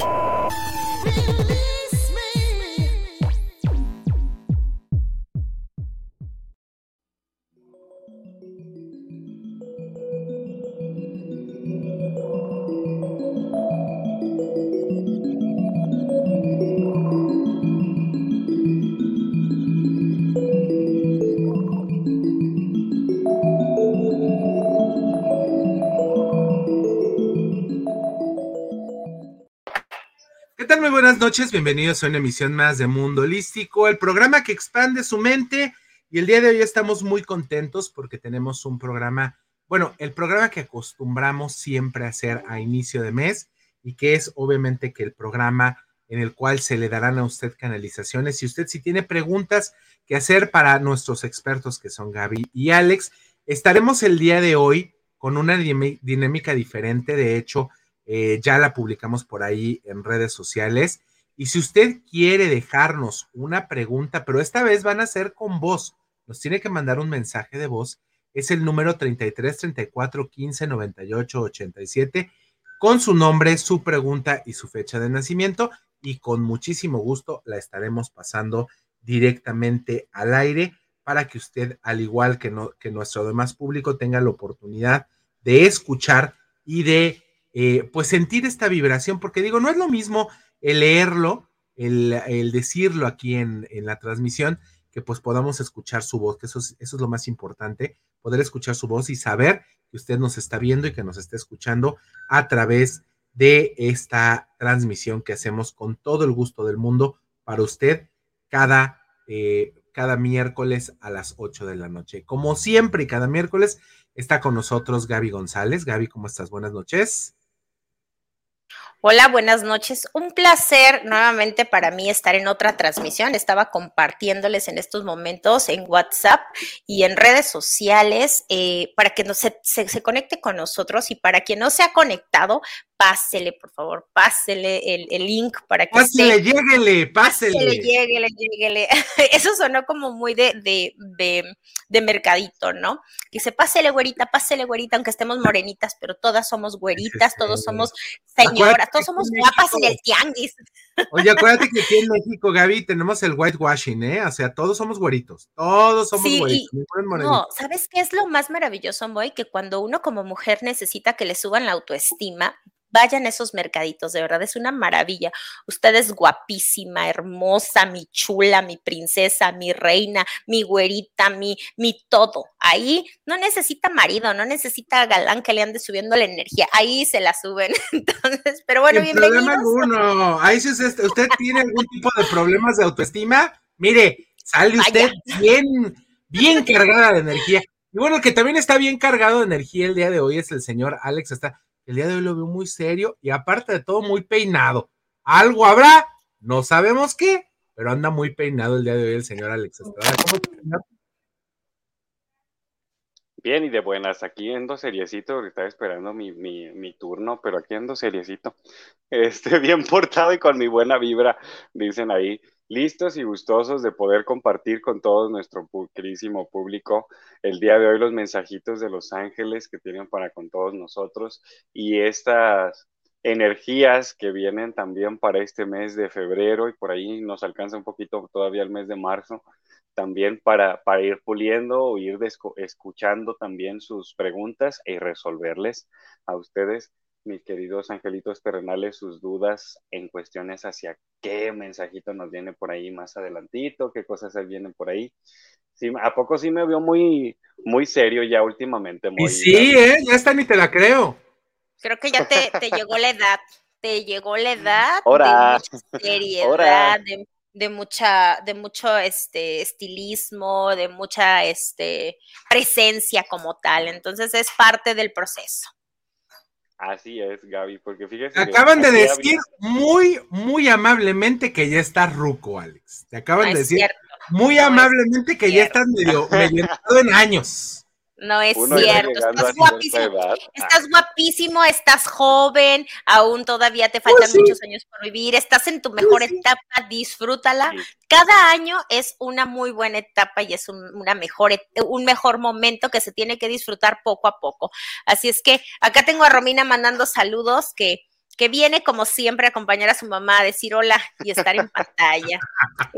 Billy. Noches, bienvenidos a una emisión más de Mundo Holístico, el programa que expande su mente. Y el día de hoy estamos muy contentos porque tenemos un programa, bueno, el programa que acostumbramos siempre a hacer a inicio de mes y que es obviamente que el programa en el cual se le darán a usted canalizaciones. Si usted si tiene preguntas que hacer para nuestros expertos que son Gaby y Alex, estaremos el día de hoy con una dinámica diferente. De hecho, eh, ya la publicamos por ahí en redes sociales. Y si usted quiere dejarnos una pregunta, pero esta vez van a ser con voz, nos tiene que mandar un mensaje de voz. Es el número 33 34 15 98 87 con su nombre, su pregunta y su fecha de nacimiento. Y con muchísimo gusto la estaremos pasando directamente al aire para que usted, al igual que, no, que nuestro demás público, tenga la oportunidad de escuchar y de eh, pues sentir esta vibración, porque digo, no es lo mismo el leerlo, el, decirlo aquí en, la transmisión, que pues podamos escuchar su voz, que eso es, eso es lo más importante, poder escuchar su voz y saber que usted nos está viendo y que nos está escuchando a través de esta transmisión que hacemos con todo el gusto del mundo para usted cada, eh, cada miércoles a las 8 de la noche. Como siempre, cada miércoles está con nosotros Gaby González. Gaby, ¿cómo estás? Buenas noches. Hola, buenas noches. Un placer nuevamente para mí estar en otra transmisión. Estaba compartiéndoles en estos momentos en WhatsApp y en redes sociales eh, para que no se, se, conecte con nosotros y para quien no se ha conectado, pásele, por favor, pásele el, link para que. Pásele, esté, lléguele, pásele. Pásele, lléguele, lléguele. Eso sonó como muy de, de, de, de mercadito, ¿no? Que dice, pásele, güerita, pásele, güerita, aunque estemos morenitas, pero todas somos güeritas, todos somos señoras todos somos guapas en el tianguis. Oye, acuérdate que aquí en México, Gaby, tenemos el whitewashing, ¿eh? O sea, todos somos güeritos, todos somos güeritos. no, ¿sabes qué es lo más maravilloso, Boy? Que cuando uno como mujer necesita que le suban la autoestima, Vayan a esos mercaditos, de verdad es una maravilla. Usted es guapísima, hermosa, mi chula, mi princesa, mi reina, mi güerita, mi, mi todo. Ahí no necesita marido, no necesita galán que le ande subiendo la energía. Ahí se la suben. Entonces, pero bueno, Sin problema alguno. Ahí si usted, usted tiene algún tipo de problemas de autoestima, mire, sale usted bien, bien cargada de energía. Y bueno, que también está bien cargado de energía el día de hoy es el señor Alex. Está, el día de hoy lo veo muy serio y aparte de todo muy peinado. Algo habrá, no sabemos qué, pero anda muy peinado el día de hoy el señor Alex Estrada. ¿Cómo Bien y de buenas, aquí ando seriecito, estaba esperando mi, mi, mi, turno, pero aquí ando seriecito, este, bien portado y con mi buena vibra, dicen ahí listos y gustosos de poder compartir con todo nuestro queridísimo público el día de hoy los mensajitos de los ángeles que tienen para con todos nosotros y estas energías que vienen también para este mes de febrero y por ahí nos alcanza un poquito todavía el mes de marzo también para, para ir puliendo o ir escuchando también sus preguntas y resolverles a ustedes mis queridos angelitos terrenales, sus dudas en cuestiones hacia qué mensajito nos viene por ahí más adelantito, qué cosas vienen por ahí. Sí, ¿A poco sí me vio muy, muy serio ya últimamente? Muy, y sí, ¿eh? ya está, ni te la creo. Creo que ya te, llegó la edad, te llegó la edad de mucha seriedad, de, de, mucha, de mucho este, estilismo, de mucha este, presencia como tal. Entonces es parte del proceso. Así es, Gaby, porque fíjese. Acaban de decir muy, muy amablemente que ya está ruco, Alex. Te acaban de decir muy amablemente que ya estás medio, medio en años. No es cierto, estás guapísimo. Estás guapísimo, estás joven, aún todavía te faltan pues muchos años por vivir, estás en tu mejor pues etapa, disfrútala. Cada año es una muy buena etapa y es un, una mejor, un mejor momento que se tiene que disfrutar poco a poco. Así es que acá tengo a Romina mandando saludos que que viene como siempre a acompañar a su mamá, a decir hola y estar en pantalla.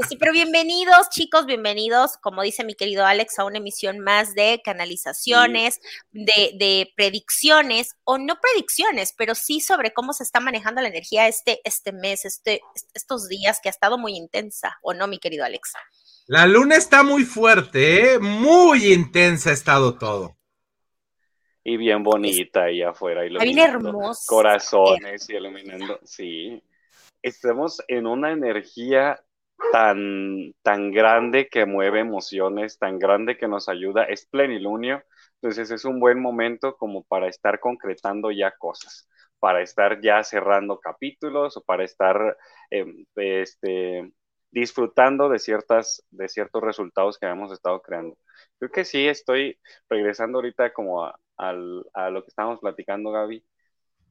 Sí, pero bienvenidos, chicos, bienvenidos, como dice mi querido Alex, a una emisión más de canalizaciones, de, de, predicciones, o no predicciones, pero sí sobre cómo se está manejando la energía este, este mes, este, estos días que ha estado muy intensa, ¿o no, mi querido Alex? La luna está muy fuerte, ¿eh? muy intensa ha estado todo y bien bonita ahí afuera. Iluminando Corazones y iluminando. Sí. Estamos en una energía tan, tan grande que mueve emociones, tan grande que nos ayuda. Es plenilunio. Entonces es un buen momento como para estar concretando ya cosas, para estar ya cerrando capítulos o para estar em, este, disfrutando de, ciertas, de ciertos resultados que hemos estado creando. Creo que sí, estoy regresando ahorita como a, a lo que estábamos platicando, Gaby.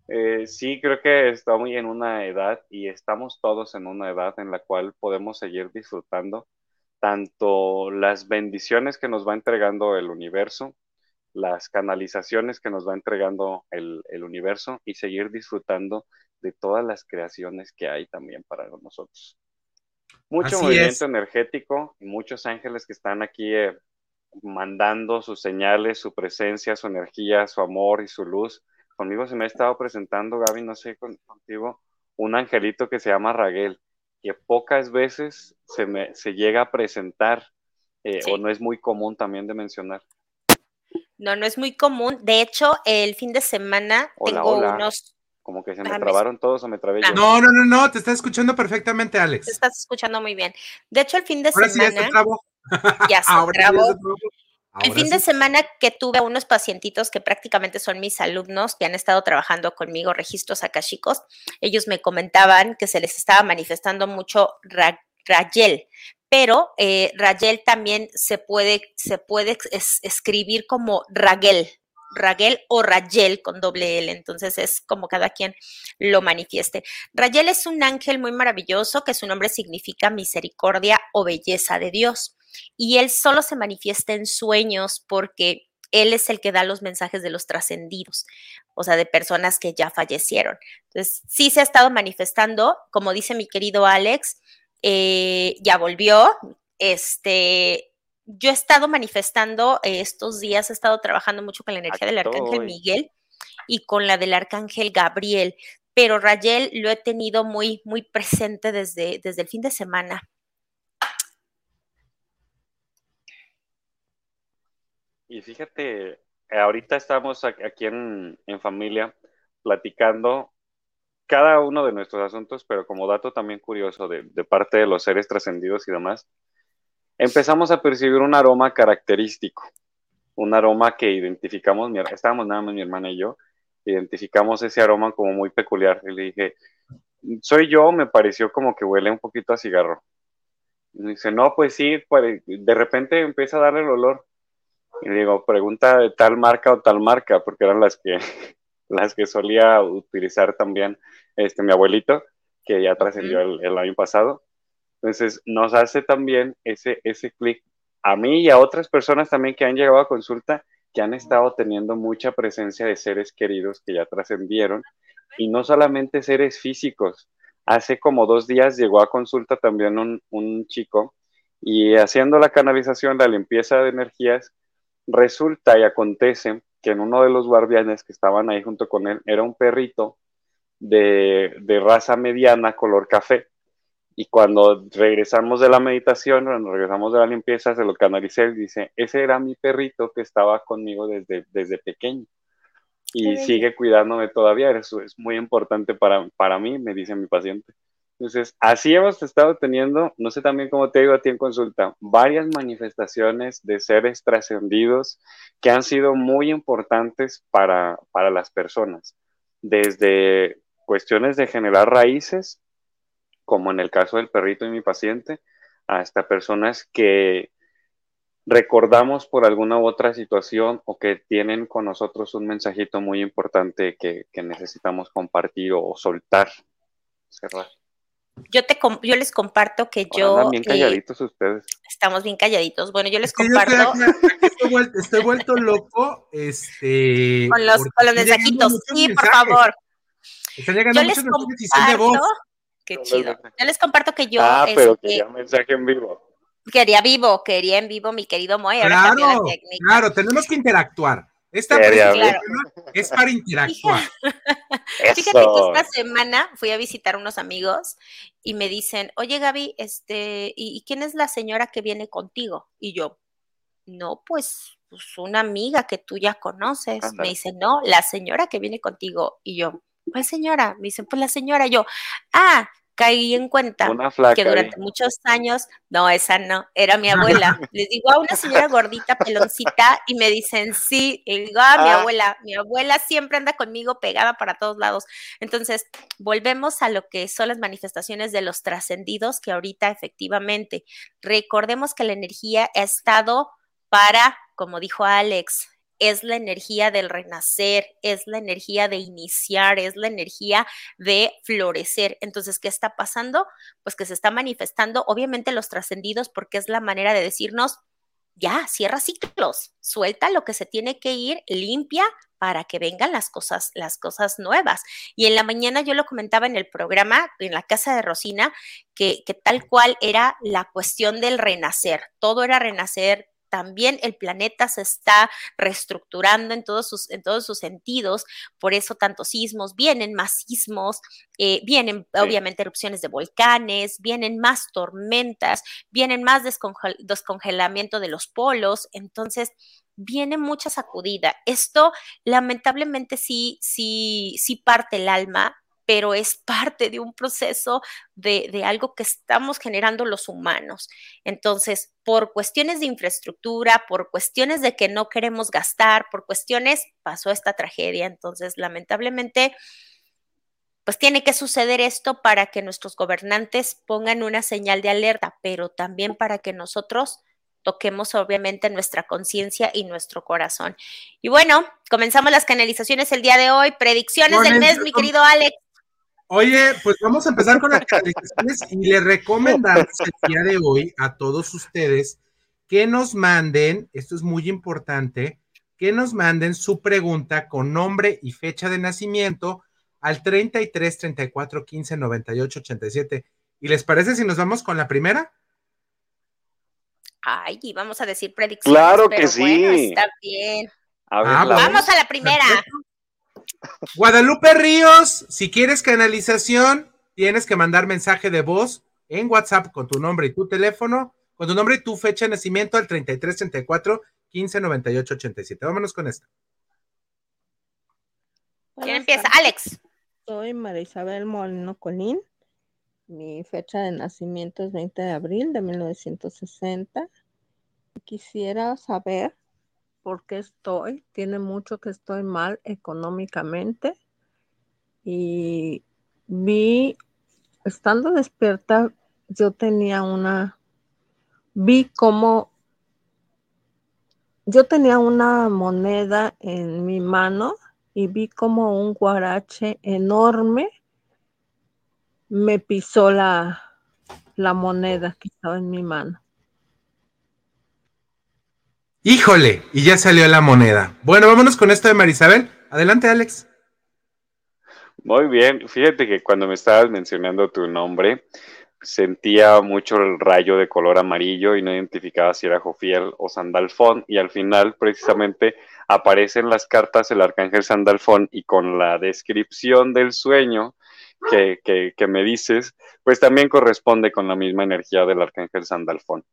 Eh, sí, creo que estamos en una edad y estamos todos en una edad en la cual podemos seguir disfrutando tanto las bendiciones que nos va entregando el universo, las canalizaciones que nos va entregando el, universo y seguir disfrutando de todas las creaciones que hay también para nosotros. Mucho movimiento energético y muchos ángeles que están aquí eh, mandando sus señales, su presencia, su energía, su amor y su luz. Conmigo se me ha estado presentando, Gaby, no sé, contigo, un angelito que se llama Raguel, que pocas veces se, me, se llega a presentar eh, o no es muy común también de mencionar. No, no es muy común. De hecho, el fin de semana tengo unos... Como que se me trabaron todos o me trabé yo. No, no, no, no, te estás escuchando perfectamente, Alex. Te estás escuchando muy bien. De hecho, el fin de semana... Ya se El fin de semana que tuve a unos pacientitos que prácticamente son mis alumnos que han estado trabajando conmigo, registros akashicos, ellos me comentaban que se les estaba manifestando mucho Rayel, pero eh, Rayel también se puede, se puede escribir como Ragel, Ragel o Rayel con doble L, entonces es como cada quien lo manifieste. Rayel es un ángel muy maravilloso que su nombre significa misericordia o belleza de Dios y él solo se manifiesta en sueños porque él es el que da los mensajes de los trascendidos, o sea, de personas que ya fallecieron. Entonces, sí se ha estado manifestando, como dice mi querido Alex, eh, ya volvió, este, yo he estado manifestando estos días, he estado trabajando mucho con la energía del arcángel Miguel y con la del arcángel Gabriel, pero Rayel lo he tenido muy, muy presente desde, desde el fin de semana. Y fíjate, ahorita estamos aquí en, familia platicando cada uno de nuestros asuntos, pero como dato también curioso de, de parte de los seres trascendidos y demás, empezamos a percibir un aroma característico, un aroma que identificamos, estábamos nada más mi hermana y yo, identificamos ese aroma como muy peculiar. Y le dije, soy yo, me pareció como que huele un poquito a cigarro. Y dice, no, pues sí, de repente empieza a darle el olor. Y le digo, pregunta de tal marca o tal marca, porque eran las que, las que solía utilizar también este, mi abuelito, que ya trascendió el año pasado. Entonces, nos hace también ese, ese clic a mí y a otras personas también que han llegado a consulta, que han estado teniendo mucha presencia de seres queridos que ya trascendieron, y no solamente seres físicos. Hace como dos días llegó a consulta también un, un chico y haciendo la canalización, la limpieza de energías, resulta y acontece que en uno de los guardianes que estaban ahí junto con él era un perrito de, de raza mediana, color café y cuando regresamos de la meditación, cuando regresamos de la limpieza, se lo canalicé y dice, ese era mi perrito que estaba conmigo desde, desde pequeño y sigue cuidándome todavía. Eso es muy importante para, para mí, me dice mi paciente. Entonces, así hemos estado teniendo, no sé también cómo te digo a ti en consulta, varias manifestaciones de seres trascendidos que han sido muy importantes para, para las personas, desde cuestiones de generar raíces como en el caso del perrito y mi paciente, hasta personas que recordamos por alguna u otra situación o que tienen con nosotros un mensajito muy importante que, necesitamos compartir o, soltar, cerrar. Yo, te, yo les comparto que yo... Están bien calladitos ustedes. Estamos bien calladitos. Bueno, yo les comparto... estoy, vuelto, loco. Este, con los, con los mensajitos. Sí, por favor. Están llegando muchas noticias de voz. Qué chido. Yo les comparto que yo. Ah, pero este, quería mensaje en vivo. Quería vivo, quería en vivo mi querido Moe. Claro, claro, tenemos que interactuar. Esta es para interactuar. Fíjate que esta semana fui a visitar unos amigos y me dicen, oye Gaby, este, ¿y, quién es la señora que viene contigo? Y yo, no, pues, pues una amiga que tú ya conoces. Me dice, no, la señora que viene contigo. Y yo, ¿cuál señora? Me dicen, pues la señora. yo, ah, caí en cuenta que durante muchos años, no, esa no, era mi abuela. Les digo a una señora gordita, peloncita, y me dicen, sí, y digo, ah, mi ah. abuela, mi abuela siempre anda conmigo pegada para todos lados. Entonces, volvemos a lo que son las manifestaciones de los trascendidos, que ahorita efectivamente, recordemos que la energía ha estado para, como dijo Alex, es la energía del renacer, es la energía de iniciar, es la energía de florecer. Entonces, ¿qué está pasando? Pues que se está manifestando, obviamente, los trascendidos, porque es la manera de decirnos, ya, cierra ciclos, suelta lo que se tiene que ir, limpia para que vengan las cosas, las cosas nuevas. Y en la mañana yo lo comentaba en el programa, en la casa de Rosina, que, que tal cual era la cuestión del renacer. Todo era renacer, también el planeta se está reestructurando en todos sus, en todos sus sentidos, por eso tantos sismos, vienen más sismos, eh, vienen obviamente erupciones de volcanes, vienen más tormentas, vienen más descongelamiento de los polos, entonces viene mucha sacudida. Esto lamentablemente sí, sí, sí parte el alma, pero es parte de un proceso de, algo que estamos generando los humanos. Entonces, por cuestiones de infraestructura, por cuestiones de que no queremos gastar, por cuestiones, pasó esta tragedia. Entonces, lamentablemente, pues tiene que suceder esto para que nuestros gobernantes pongan una señal de alerta, pero también para que nosotros toquemos obviamente nuestra conciencia y nuestro corazón. Y bueno, comenzamos las canalizaciones el día de hoy. Predicciones del mes, mi querido Alex. Oye, pues vamos a empezar con las canalizaciones y le recomendamos el día de hoy a todos ustedes que nos manden, esto es muy importante, que nos manden su pregunta con nombre y fecha de nacimiento al 33 34 15 98 87. ¿Y les parece si nos vamos con la primera? Ay, y vamos a decir predicciones. Claro que sí. está bien. Ah, vamos a la primera. Guadalupe Ríos, si quieres canalización, tienes que mandar mensaje de voz en WhatsApp con tu nombre y tu teléfono, con tu nombre y tu fecha de nacimiento al 3334 1598 87. Vámonos con esto. ¿Quién empieza? Alex. Soy María Isabel Molino Colín. Mi fecha de nacimiento es 20 de abril de 1960. Quisiera saber porque estoy, tiene mucho que estoy mal económicamente y vi, estando despierta, yo tenía una, vi como, yo tenía una moneda en mi mano y vi como un guarache enorme me pisó la, la moneda que estaba en mi mano. Híjole, y ya salió la moneda. Bueno, vámonos con esto de Marisabel. Adelante, Alex. Muy bien, fíjate que cuando me estabas mencionando tu nombre, sentía mucho el rayo de color amarillo y no identificaba si era Jofiel o Sandalfón y al final precisamente aparecen las cartas el arcángel Sandalfón y con la descripción del sueño que, que, que me dices, pues también corresponde con la misma energía del arcángel Sandalfón.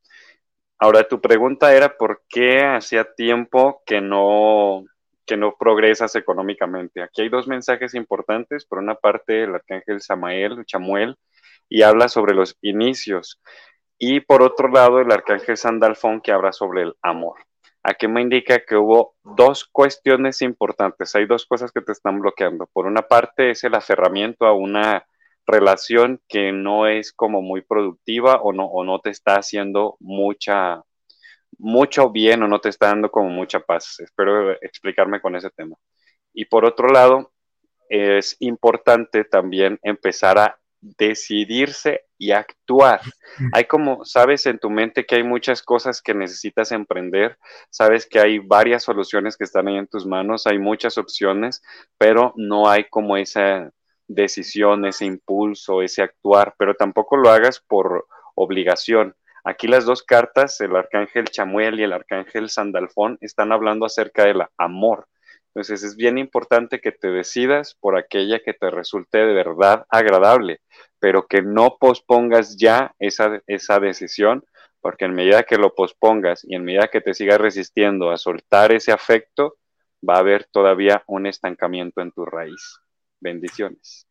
Ahora, tu pregunta era por qué hacía tiempo que no, que no progresas económicamente. Aquí hay dos mensajes importantes. Por una parte, el arcángel Samael, Chamuel, y habla sobre los inicios. Y por otro lado, el arcángel Sandalfón, que habla sobre el amor. Aquí me indica que hubo dos cuestiones importantes. Hay dos cosas que te están bloqueando. Por una parte, es el aferramiento a una relación que no es como muy productiva o no, o no te está haciendo mucha, mucho bien o no te está dando como mucha paz. Espero explicarme con ese tema. Y por otro lado, es importante también empezar a decidirse y actuar. Hay como, sabes en tu mente que hay muchas cosas que necesitas emprender, sabes que hay varias soluciones que están ahí en tus manos, hay muchas opciones, pero no hay como esa, decisión, ese impulso, ese actuar, pero tampoco lo hagas por obligación. Aquí las dos cartas, el arcángel Chamuel y el arcángel Sandalfón, están hablando acerca del amor. Entonces es bien importante que te decidas por aquella que te resulte de verdad agradable, pero que no pospongas ya esa, esa decisión, porque en medida que lo pospongas y en medida que te sigas resistiendo a soltar ese afecto, va a haber todavía un estancamiento en tu raíz. Bendiciones.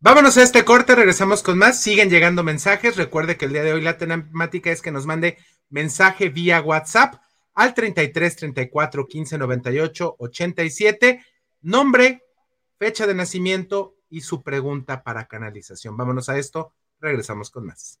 Vámonos a este corte, regresamos con más. Siguen llegando mensajes. Recuerde que el día de hoy la temática es que nos mande mensaje vía WhatsApp al 33 34 15 98 87. Nombre, fecha de nacimiento y su pregunta para canalización. Vámonos a esto. Regresamos con más.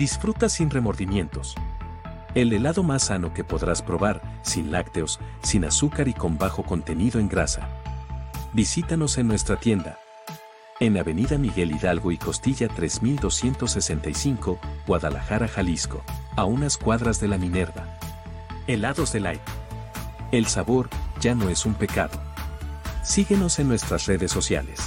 Disfruta sin remordimientos. El helado más sano que podrás probar, sin lácteos, sin azúcar y con bajo contenido en grasa. Visítanos en nuestra tienda. En Avenida Miguel Hidalgo y Costilla 3265, Guadalajara, Jalisco, a unas cuadras de la Minerva. Helados de Light. El sabor ya no es un pecado. Síguenos en nuestras redes sociales.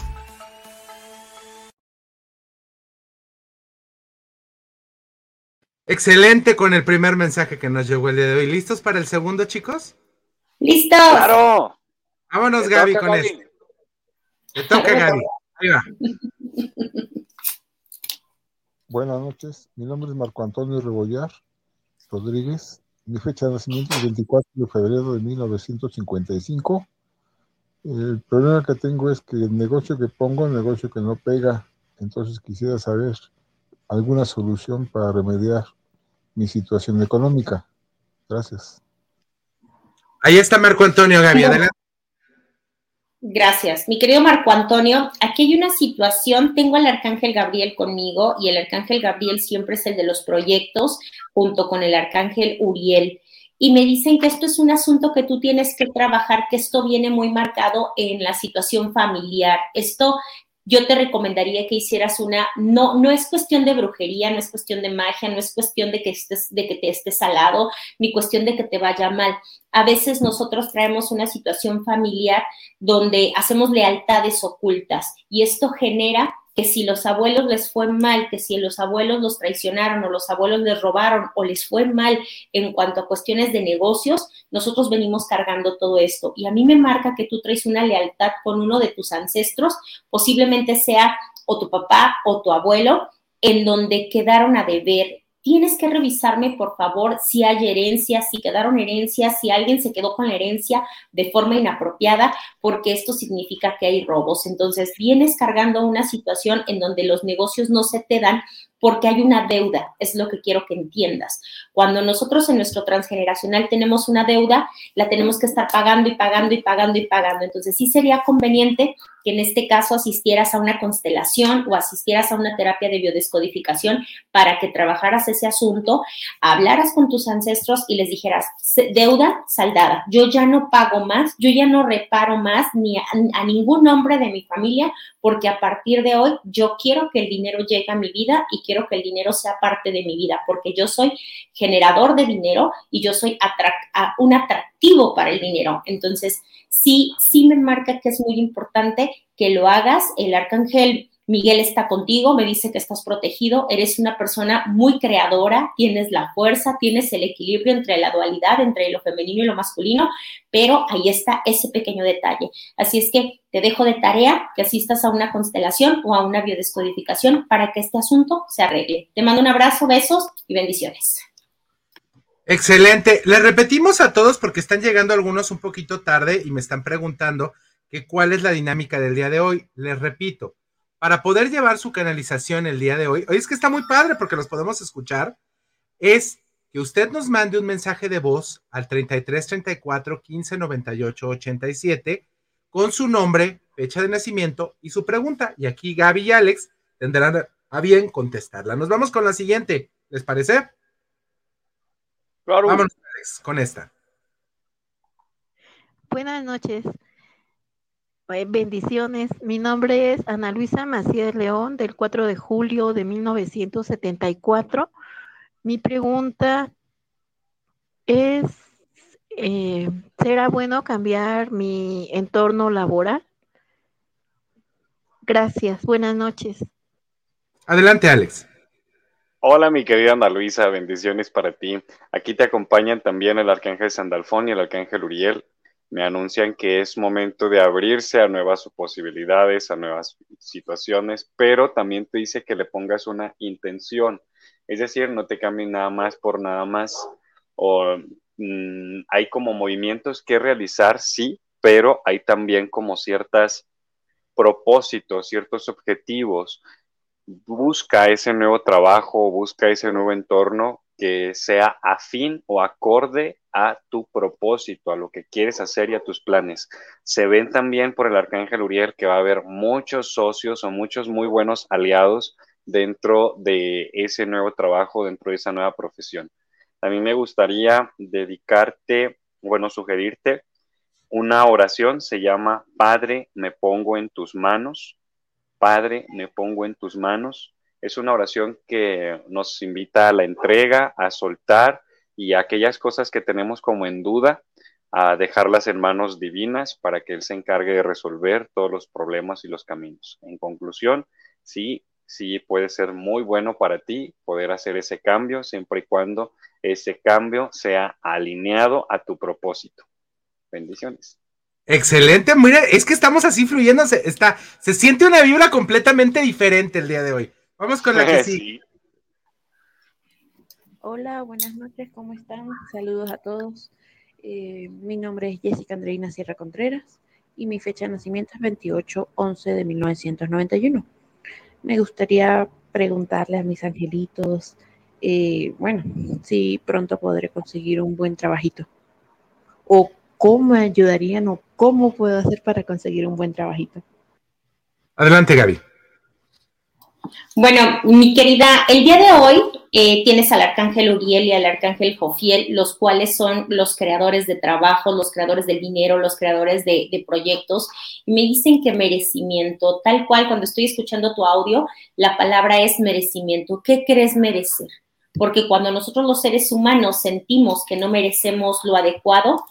Excelente con el primer mensaje que nos llegó el día de hoy. ¿Listos para el segundo, chicos? ¡Listos! ¡Claro! Vámonos, Te Gaby, con Gaby. esto. Te toca, Gaby. Ahí va. Buenas noches, mi nombre es Marco Antonio Rebollar Rodríguez. Mi fecha de nacimiento es 24 de febrero de 1955. El problema que tengo es que el negocio que pongo, el negocio que no pega, entonces quisiera saber alguna solución para remediar mi situación económica. Gracias. Ahí está Marco Antonio, Gaby. Adelante. Gracias. Mi querido Marco Antonio, aquí hay una situación, tengo al Arcángel Gabriel conmigo y el Arcángel Gabriel siempre es el de los proyectos junto con el Arcángel Uriel. Y me dicen que esto es un asunto que tú tienes que trabajar, que esto viene muy marcado en la situación familiar. Esto yo te recomendaría que hicieras una, no, no es cuestión de brujería, no es cuestión de magia, no es cuestión de que, estés, de que te estés salado, ni cuestión de que te vaya mal. A veces nosotros traemos una situación familiar donde hacemos lealtades ocultas y esto genera que si los abuelos les fue mal, que si los abuelos los traicionaron o los abuelos les robaron o les fue mal en cuanto a cuestiones de negocios, nosotros venimos cargando todo esto. Y a mí me marca que tú traes una lealtad con uno de tus ancestros, posiblemente sea o tu papá o tu abuelo, en donde quedaron a deber, tienes que revisarme, por favor, si hay herencias, si quedaron herencias, si alguien se quedó con la herencia de forma inapropiada, porque esto significa que hay robos. Entonces, vienes cargando una situación en donde los negocios no se te dan porque hay una deuda, es lo que quiero que entiendas. Cuando nosotros en nuestro transgeneracional tenemos una deuda, la tenemos que estar pagando y pagando y pagando y pagando. Entonces, sí sería conveniente que en este caso asistieras a una constelación o asistieras a una terapia de biodescodificación para que trabajaras ese asunto, hablaras con tus ancestros y les dijeras, deuda saldada, yo ya no pago más, yo ya no reparo más ni a, ningún hombre de mi familia porque a partir de hoy yo quiero que el dinero llegue a mi vida y quiero que el dinero sea parte de mi vida, porque yo soy generador de dinero y yo soy un atractivo para el dinero. Entonces, sí, sí me marca que es muy importante que lo hagas. El arcángel Miguel está contigo, me dice que estás protegido, eres una persona muy creadora, tienes la fuerza, tienes el equilibrio entre la dualidad, entre lo femenino y lo masculino, pero ahí está ese pequeño detalle. Así es que te dejo de tarea que asistas a una constelación o a una biodescodificación para que este asunto se arregle. Te mando un abrazo, besos y bendiciones. Excelente. Le repetimos a todos porque están llegando algunos un poquito tarde y me están preguntando que cuál es la dinámica del día de hoy. Les repito, para poder llevar su canalización el día de hoy, hoy es que está muy padre porque los podemos escuchar, es que usted nos mande un mensaje de voz al 33 34 15 98 87 con su nombre, fecha de nacimiento y su pregunta. Y aquí Gaby y Alex tendrán a bien contestarla. Nos vamos con la siguiente, ¿les parece? Claro. Vámonos, Alex, con esta. Buenas noches. Eh, bendiciones. Mi nombre es Ana Luisa Macías León, del 4 de julio de 1974. Mi pregunta es, eh, ¿será bueno cambiar mi entorno laboral? Gracias, buenas noches. Adelante, Alex. Hola, mi querida Ana Luisa, bendiciones para ti. Aquí te acompañan también el Arcángel Sandalfón y el Arcángel Uriel me anuncian que es momento de abrirse a nuevas posibilidades, a nuevas situaciones, pero también te dice que le pongas una intención, es decir, no te cambien nada más por nada más, o mm, hay como movimientos que realizar, sí, pero hay también como ciertos propósitos, ciertos objetivos. Busca ese nuevo trabajo, busca ese nuevo entorno que sea afín o acorde a tu propósito, a lo que quieres hacer y a tus planes. Se ven también por el Arcángel Uriel que va a haber muchos socios o muchos muy buenos aliados dentro de ese nuevo trabajo, dentro de esa nueva profesión. A mí me gustaría dedicarte, bueno, sugerirte una oración, se llama Padre, me pongo en tus manos. Padre, me pongo en tus manos es una oración que nos invita a la entrega, a soltar y a aquellas cosas que tenemos como en duda, a dejarlas en manos divinas para que Él se encargue de resolver todos los problemas y los caminos. En conclusión, sí, sí puede ser muy bueno para ti poder hacer ese cambio siempre y cuando ese cambio sea alineado a tu propósito. Bendiciones. Excelente, mira, es que estamos así fluyendo, está, se siente una vibra completamente diferente el día de hoy. Vamos con la que sí. Hola, buenas noches, ¿cómo están? Saludos a todos. Eh, mi nombre es Jessica Andreina Sierra Contreras y mi fecha de nacimiento es 28-11 de 1991. Me gustaría preguntarle a mis angelitos, eh, bueno, si pronto podré conseguir un buen trabajito. O cómo me ayudarían o cómo puedo hacer para conseguir un buen trabajito. Adelante, Gaby. Bueno, mi querida, el día de hoy eh, tienes al arcángel Uriel y al arcángel Jofiel, los cuales son los creadores de trabajo, los creadores del dinero, los creadores de, proyectos, y me dicen que merecimiento, tal cual cuando estoy escuchando tu audio, la palabra es merecimiento. ¿Qué crees merecer? Porque cuando nosotros los seres humanos sentimos que no merecemos lo adecuado,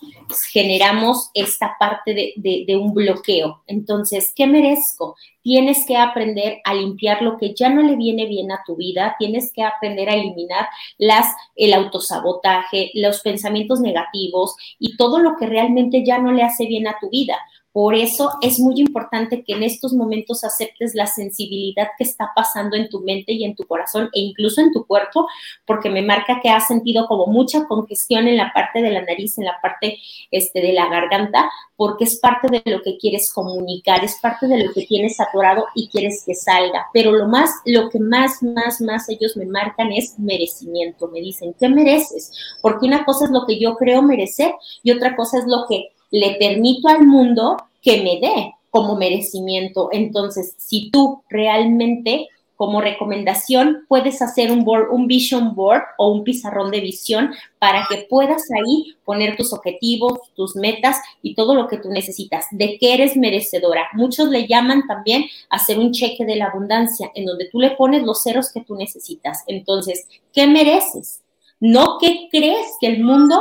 generamos esta parte de, un bloqueo. Entonces, ¿qué merezco? Tienes que aprender a limpiar lo que ya no le viene bien a tu vida, tienes que aprender a eliminar las, el autosabotaje, los pensamientos negativos y todo lo que realmente ya no le hace bien a tu vida por eso es muy importante que en estos momentos aceptes la sensibilidad que está pasando en tu mente y en tu corazón e incluso en tu cuerpo, porque me marca que has sentido como mucha congestión en la parte de la nariz, en la parte este, de la garganta, porque es parte de lo que quieres comunicar, es parte de lo que tienes saturado y quieres que salga. Pero lo más, lo que más, más, más ellos me marcan es merecimiento. Me dicen, ¿qué mereces? Porque una cosa es lo que yo creo merecer y otra cosa es lo que le permito al mundo que me dé como merecimiento. Entonces, si tú realmente como recomendación, puedes hacer un, board, un vision board o un pizarrón de visión para que puedas ahí poner tus objetivos, tus metas y todo lo que tú necesitas, de qué eres merecedora. Muchos le llaman también hacer un cheque de la abundancia, en donde tú le pones los ceros que tú necesitas. Entonces, ¿qué mereces? No qué crees que el mundo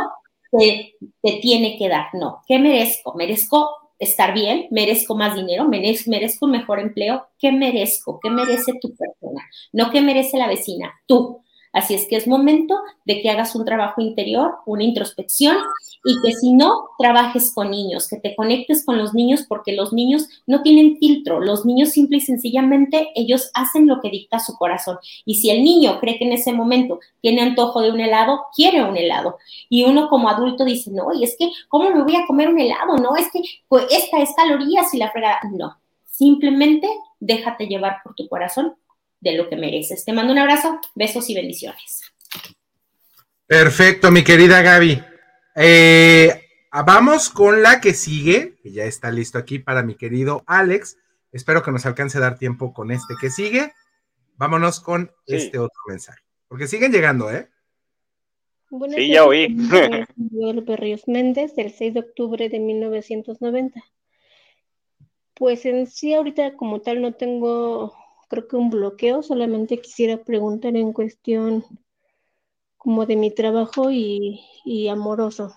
te, te tiene que dar, no, ¿qué merezco? Merezco estar bien, merezco más dinero, merezco, un mejor empleo. ¿Qué merezco? ¿Qué merece tu persona? No qué merece la vecina, tú. Así es que es momento de que hagas un trabajo interior, una introspección y que si no, trabajes con niños, que te conectes con los niños porque los niños no tienen filtro, los niños simple y sencillamente ellos hacen lo que dicta su corazón. Y si el niño cree que en ese momento tiene antojo de un helado, quiere un helado. Y uno como adulto dice, no, y es que, ¿cómo me voy a comer un helado? No, es que pues, esta es calorías y la fregada. No, simplemente déjate llevar por tu corazón de lo que mereces. Te mando un abrazo, besos y bendiciones. Perfecto, mi querida Gaby. Eh, vamos con la que sigue, que ya está listo aquí para mi querido Alex. Espero que nos alcance a dar tiempo con este que sigue. Vámonos con este otro mensaje, porque siguen llegando, ¿eh? sí, ya oí. López Ríos Méndez, del 6 de octubre de 1990. Pues en sí, ahorita como tal no tengo, creo que un bloqueo, solamente quisiera preguntar en cuestión como de mi trabajo y, amoroso.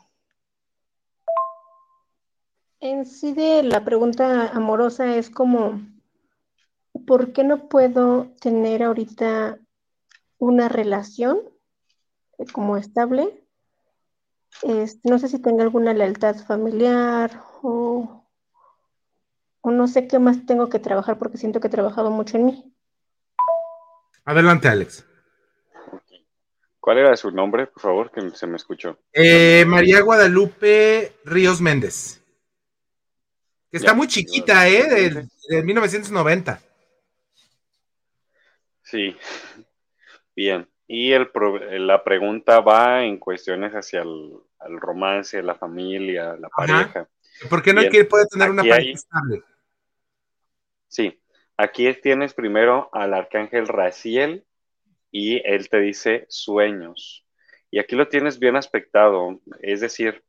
En sí de la pregunta amorosa es como, ¿por qué no puedo tener ahorita una relación como estable? no sé si tengo alguna lealtad familiar o, o no sé qué más tengo que trabajar porque siento que he trabajado mucho en mí. Adelante, Alex. ¿Cuál era su nombre, por favor, que se me escuchó? Eh, María Guadalupe Ríos Méndez. Que está muy chiquita, ¿eh? De, 1990. Sí. Bien. Y el, la pregunta va en cuestiones hacia el, romance, la familia, la pareja. ¿Por qué no quiere, puede tener una pareja estable? Sí. Aquí tienes primero al arcángel Raciel, y él te dice sueños. Y aquí lo tienes bien aspectado, es decir,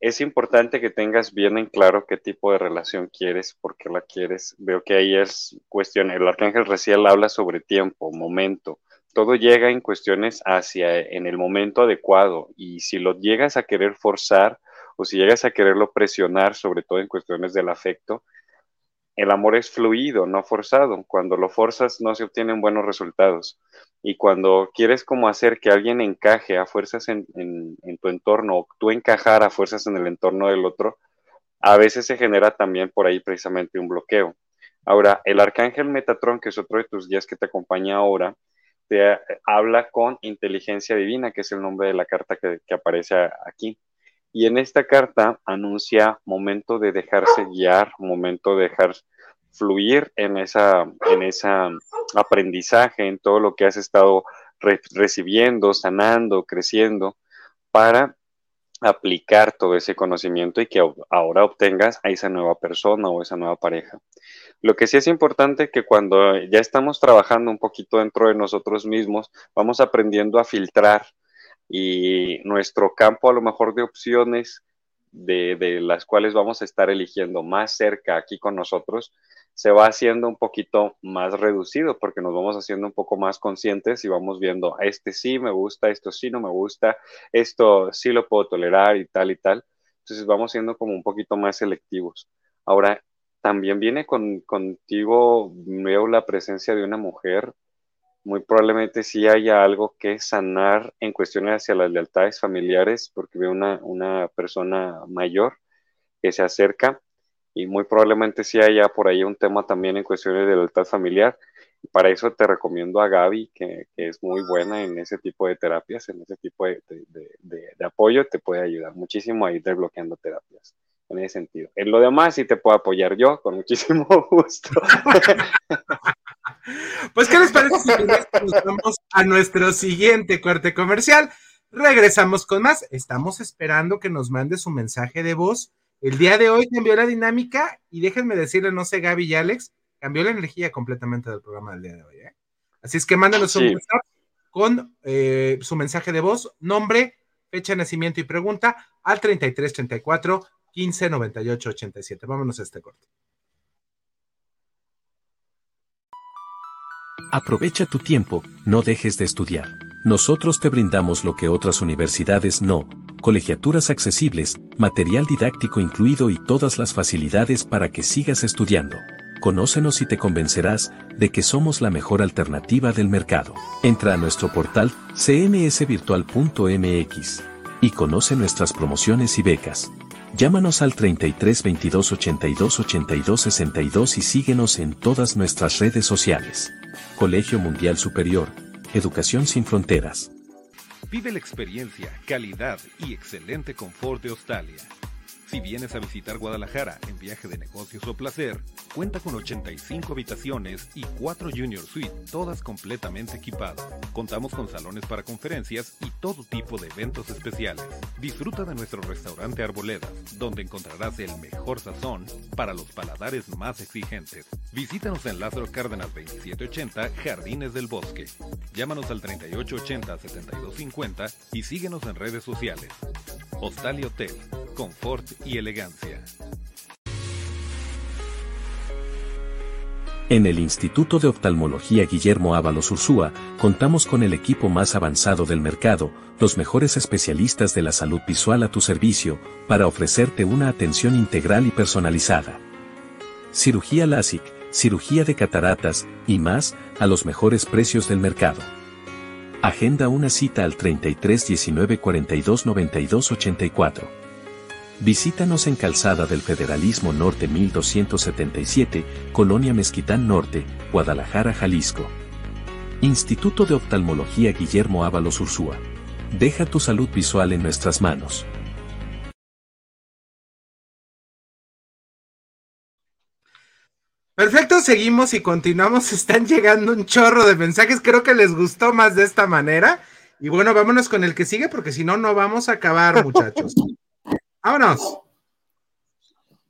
es importante que tengas bien en claro qué tipo de relación quieres, por qué la quieres. Veo que ahí es cuestión, el arcángel recién habla sobre tiempo, momento. Todo llega en cuestiones hacia en el momento adecuado y si lo llegas a querer forzar o si llegas a quererlo presionar, sobre todo en cuestiones del afecto, el amor es fluido, no forzado. Cuando lo forzas no se obtienen buenos resultados. Y cuando quieres como hacer que alguien encaje a fuerzas en, tu entorno o tú encajar a fuerzas en el entorno del otro, a veces se genera también por ahí precisamente un bloqueo. Ahora, el arcángel Metatron, que es otro de tus guías que te acompaña ahora, te habla con inteligencia divina, que es el nombre de la carta que aparece aquí. Y en esta carta anuncia momento de dejarse guiar, momento de dejar fluir en esa, en esa aprendizaje, en todo lo que has estado recibiendo, sanando, creciendo, para aplicar todo ese conocimiento y que ahora obtengas a esa nueva persona o esa nueva pareja. Lo que sí es importante que cuando ya estamos trabajando un poquito dentro de nosotros mismos, vamos aprendiendo a filtrar y nuestro campo a lo mejor de opciones de, de, las cuales vamos a estar eligiendo más cerca aquí con nosotros, se va haciendo un poquito más reducido porque nos vamos haciendo un poco más conscientes y vamos viendo, este sí me gusta, esto sí no me gusta, esto sí lo puedo tolerar y tal y tal. Entonces vamos siendo como un poquito más selectivos. Ahora, también viene con, contigo, veo la presencia de una mujer muy probablemente sí haya algo que sanar en cuestiones hacia las lealtades familiares, porque veo una, una persona mayor que se acerca y muy probablemente sí haya por ahí un tema también en cuestiones de lealtad familiar. Para eso te recomiendo a Gaby, que, es muy buena en ese tipo de terapias, en ese tipo de, de, apoyo, te puede ayudar muchísimo a ir desbloqueando terapias en ese sentido. En lo demás sí te puedo apoyar yo con muchísimo gusto. Pues, ¿qué les parece si nos vamos a nuestro siguiente corte comercial? Regresamos con más. Estamos esperando que nos mande su mensaje de voz. El día de hoy cambió la dinámica y déjenme decirle, no sé, Gaby y Alex, cambió la energía completamente del programa del día de hoy. ¿eh? Así es que mándanos un. WhatsApp con eh, su mensaje de voz, nombre, fecha de nacimiento y pregunta al 33 34 15 98 87. Vámonos a este corte. Aprovecha tu tiempo, no dejes de estudiar. Nosotros te brindamos lo que otras universidades no, colegiaturas accesibles, material didáctico incluido y todas las facilidades para que sigas estudiando. Conócenos y te convencerás de que somos la mejor alternativa del mercado. Entra a nuestro portal cmsvirtual.mx y conoce nuestras promociones y becas. Llámanos al 33 22 82 82 62 y síguenos en todas nuestras redes sociales. Colegio Mundial Superior, Educación sin Fronteras. Vive la experiencia, calidad y excelente confort de Australia. Si vienes a visitar Guadalajara en viaje de negocios o placer, cuenta con 85 habitaciones y 4 Junior Suite, todas completamente equipadas. Contamos con salones para conferencias y todo tipo de eventos especiales. Disfruta de nuestro restaurante Arboledas, donde encontrarás el mejor sazón para los paladares más exigentes. Visítanos en Lázaro Cárdenas 2780, Jardines del Bosque. Llámanos al 3880-7250 y síguenos en redes sociales. Hostal y Hotel, confort y elegancia. En el Instituto de Oftalmología Guillermo Ábalos Ursúa, contamos con el equipo más avanzado del mercado, los mejores especialistas de la salud visual a tu servicio, para ofrecerte una atención integral y personalizada. Cirugía LASIK, cirugía de cataratas y más, a los mejores precios del mercado. Agenda una cita al 33 19 42 92 84. Visítanos en Calzada del Federalismo Norte 1277, Colonia Mezquitán Norte, Guadalajara, Jalisco. Instituto de Oftalmología Guillermo Ábalos Ursúa. Deja tu salud visual en nuestras manos. Perfecto, seguimos y continuamos. Están llegando un chorro de mensajes. Creo que les gustó más de esta manera. Y bueno, vámonos con el que sigue, porque si no, no vamos a acabar, muchachos. Vámonos.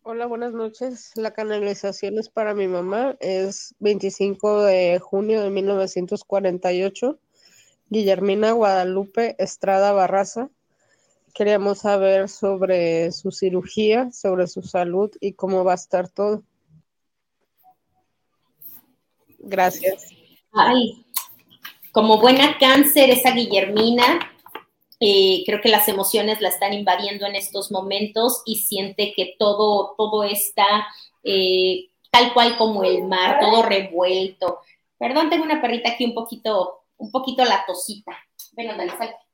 Hola, buenas noches. La canalización es para mi mamá. Es 25 de junio de 1948. Guillermina Guadalupe Estrada Barraza. Queríamos saber sobre su cirugía, sobre su salud y cómo va a estar todo. Gracias. Ay, como buena cáncer, esa Guillermina, eh, creo que las emociones la están invadiendo en estos momentos y siente que todo, todo está eh, tal cual como el mar, todo revuelto. Perdón, tengo una perrita aquí un poquito, un poquito latosita. Ándale, salte.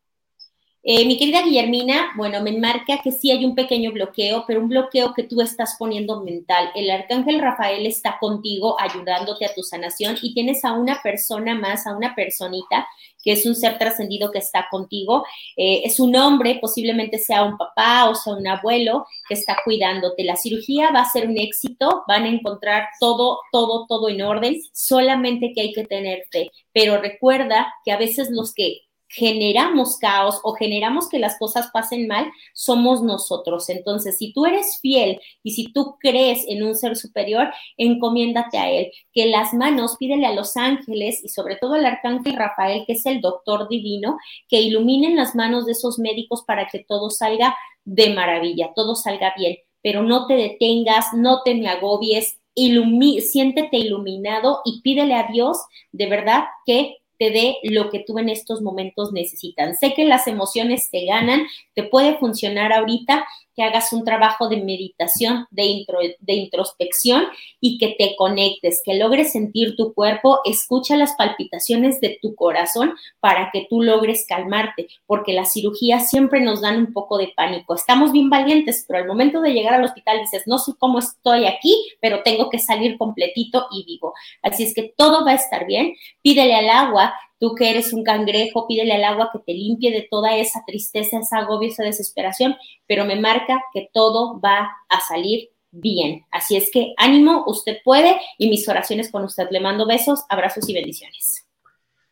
Eh, mi querida Guillermina, bueno, me marca que sí hay un pequeño bloqueo, pero un bloqueo que tú estás poniendo mental. El arcángel Rafael está contigo ayudándote a tu sanación y tienes a una persona más, a una personita que es un ser trascendido que está contigo. Eh, es un hombre, posiblemente sea un papá o sea un abuelo que está cuidándote. La cirugía va a ser un éxito, van a encontrar todo, todo, todo en orden, solamente que hay que tener fe. Pero recuerda que a veces los que generamos caos o generamos que las cosas pasen mal, somos nosotros. Entonces, si tú eres fiel y si tú crees en un ser superior, encomiéndate a él. Que las manos, pídele a los ángeles y sobre todo al arcángel Rafael, que es el doctor divino, que iluminen las manos de esos médicos para que todo salga de maravilla, todo salga bien. Pero no te detengas, no te me agobies, ilumi siéntete iluminado y pídele a Dios de verdad que te dé lo que tú en estos momentos necesitan. Sé que las emociones te ganan, te puede funcionar ahorita que hagas un trabajo de meditación, de, de introspección y que te conectes, que logres sentir tu cuerpo, escucha las palpitaciones de tu corazón para que tú logres calmarte, porque las cirugías siempre nos dan un poco de pánico. Estamos bien valientes, pero al momento de llegar al hospital dices, no sé cómo estoy aquí, pero tengo que salir completito y vivo. Así es que todo va a estar bien. Pídele al agua Tú que eres un cangrejo, pídele al agua que te limpie de toda esa tristeza, esa agobio, esa desesperación, pero me marca que todo va a salir bien. Así es que ánimo, usted puede y mis oraciones con usted. Le mando besos, abrazos y bendiciones.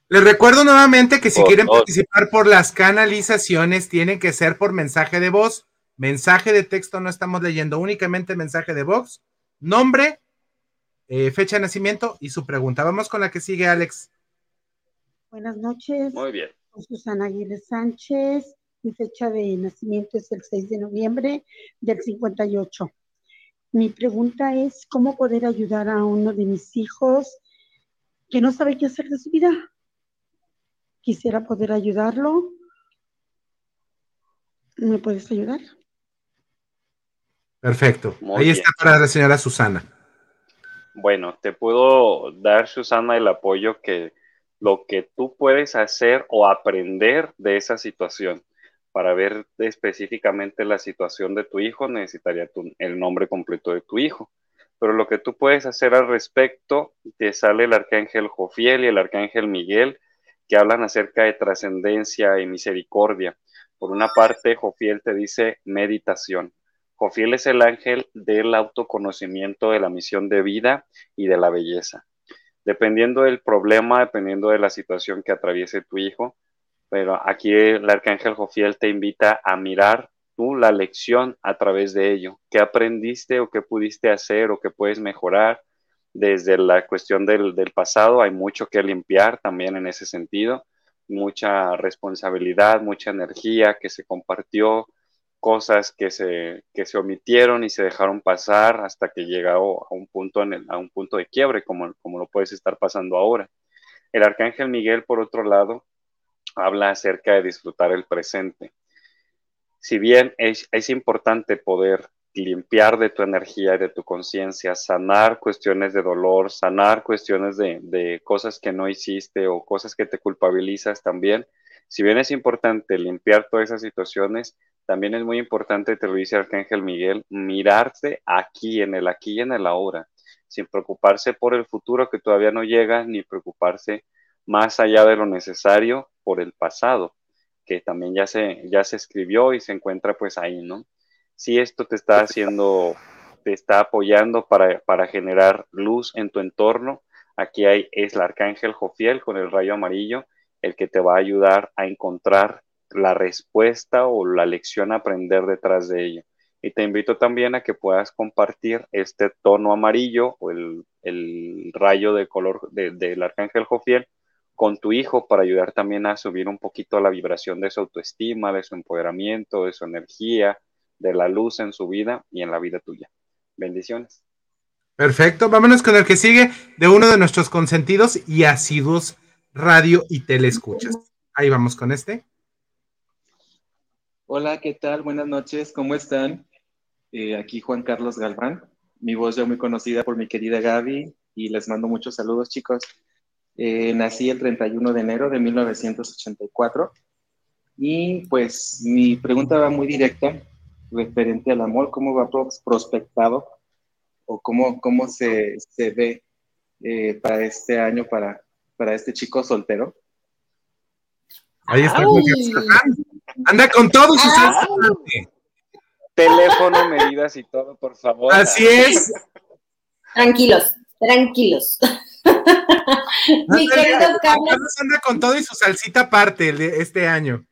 Les recuerdo nuevamente que si quieren participar por las canalizaciones, tienen que ser por mensaje de voz. Mensaje de texto no estamos leyendo, únicamente mensaje de voz. Nombre, eh, fecha de nacimiento y su pregunta. Vamos con la que sigue, Alex. Buenas noches. Muy bien. Soy Susana Aguirre Sánchez. Mi fecha de nacimiento es el 6 de noviembre del 58. Mi pregunta es, ¿cómo poder ayudar a uno de mis hijos que no sabe qué hacer de su vida? Quisiera poder ayudarlo. ¿Me puedes ayudar? Perfecto. Muy Ahí bien. está para la señora Susana. Bueno, te puedo dar, Susana, el apoyo que lo que tú puedes hacer o aprender de esa situación. Para ver específicamente la situación de tu hijo, necesitaría el nombre completo de tu hijo. Pero lo que tú puedes hacer al respecto, te sale el arcángel Jofiel y el arcángel Miguel, que hablan acerca de trascendencia y misericordia. Por una parte, Jofiel te dice meditación. Jofiel es el ángel del autoconocimiento de la misión de vida y de la belleza. Dependiendo del problema, dependiendo de la situación que atraviese tu hijo, pero aquí el arcángel Jofiel te invita a mirar tú la lección a través de ello. ¿Qué aprendiste o qué pudiste hacer o qué puedes mejorar? Desde la cuestión del, del pasado hay mucho que limpiar también en ese sentido, mucha responsabilidad, mucha energía que se compartió, cosas que se, que se omitieron y se dejaron pasar hasta que llegó a un punto, en el- a un punto de quiebre, como, como lo puedes estar pasando ahora. El arcángel Miguel, por otro lado, habla acerca de disfrutar el presente. Si bien es, es importante poder limpiar de tu energía y de tu conciencia, sanar cuestiones de dolor, sanar cuestiones de, de cosas que no hiciste o cosas que te culpabilizas también, si bien es importante limpiar todas esas situaciones, también es muy importante, te lo dice Arcángel Miguel, mirarse aquí, en el aquí y en el ahora, sin preocuparse por el futuro que todavía no llega, ni preocuparse más allá de lo necesario por el pasado, que también ya se, ya se escribió y se encuentra pues ahí, ¿no? Si esto te está haciendo, te está apoyando para, para generar luz en tu entorno, aquí hay, es el arcángel Jofiel con el rayo amarillo, el que te va a ayudar a encontrar la respuesta o la lección a aprender detrás de ello. Y te invito también a que puedas compartir este tono amarillo o el, el rayo de color de- del arcángel Jofiel con tu hijo para ayudar también a subir un poquito la vibración de su autoestima, de su empoderamiento, de su energía, de la luz en su vida y en la vida tuya. Bendiciones. Perfecto, vámonos con el que sigue de uno de nuestros consentidos y asiduos radio y telescuchas. Ahí vamos con este. Hola, ¿qué tal? Buenas noches, ¿cómo están? Eh, aquí Juan Carlos Galván, mi voz ya muy conocida por mi querida Gaby y les mando muchos saludos, chicos. Eh, nací el 31 de enero de 1984 y pues mi pregunta va muy directa referente al amor, ¿cómo va pros- prospectado o cómo, cómo se, se ve eh, para este año, para, para este chico soltero? Ahí está. Anda con todo su Ah. amante. Teléfono, medidas y todo, por favor. Así es. Tranquilos, tranquilos. Mi querido Carlos, Carlos anda con todo y su salsita aparte de este año.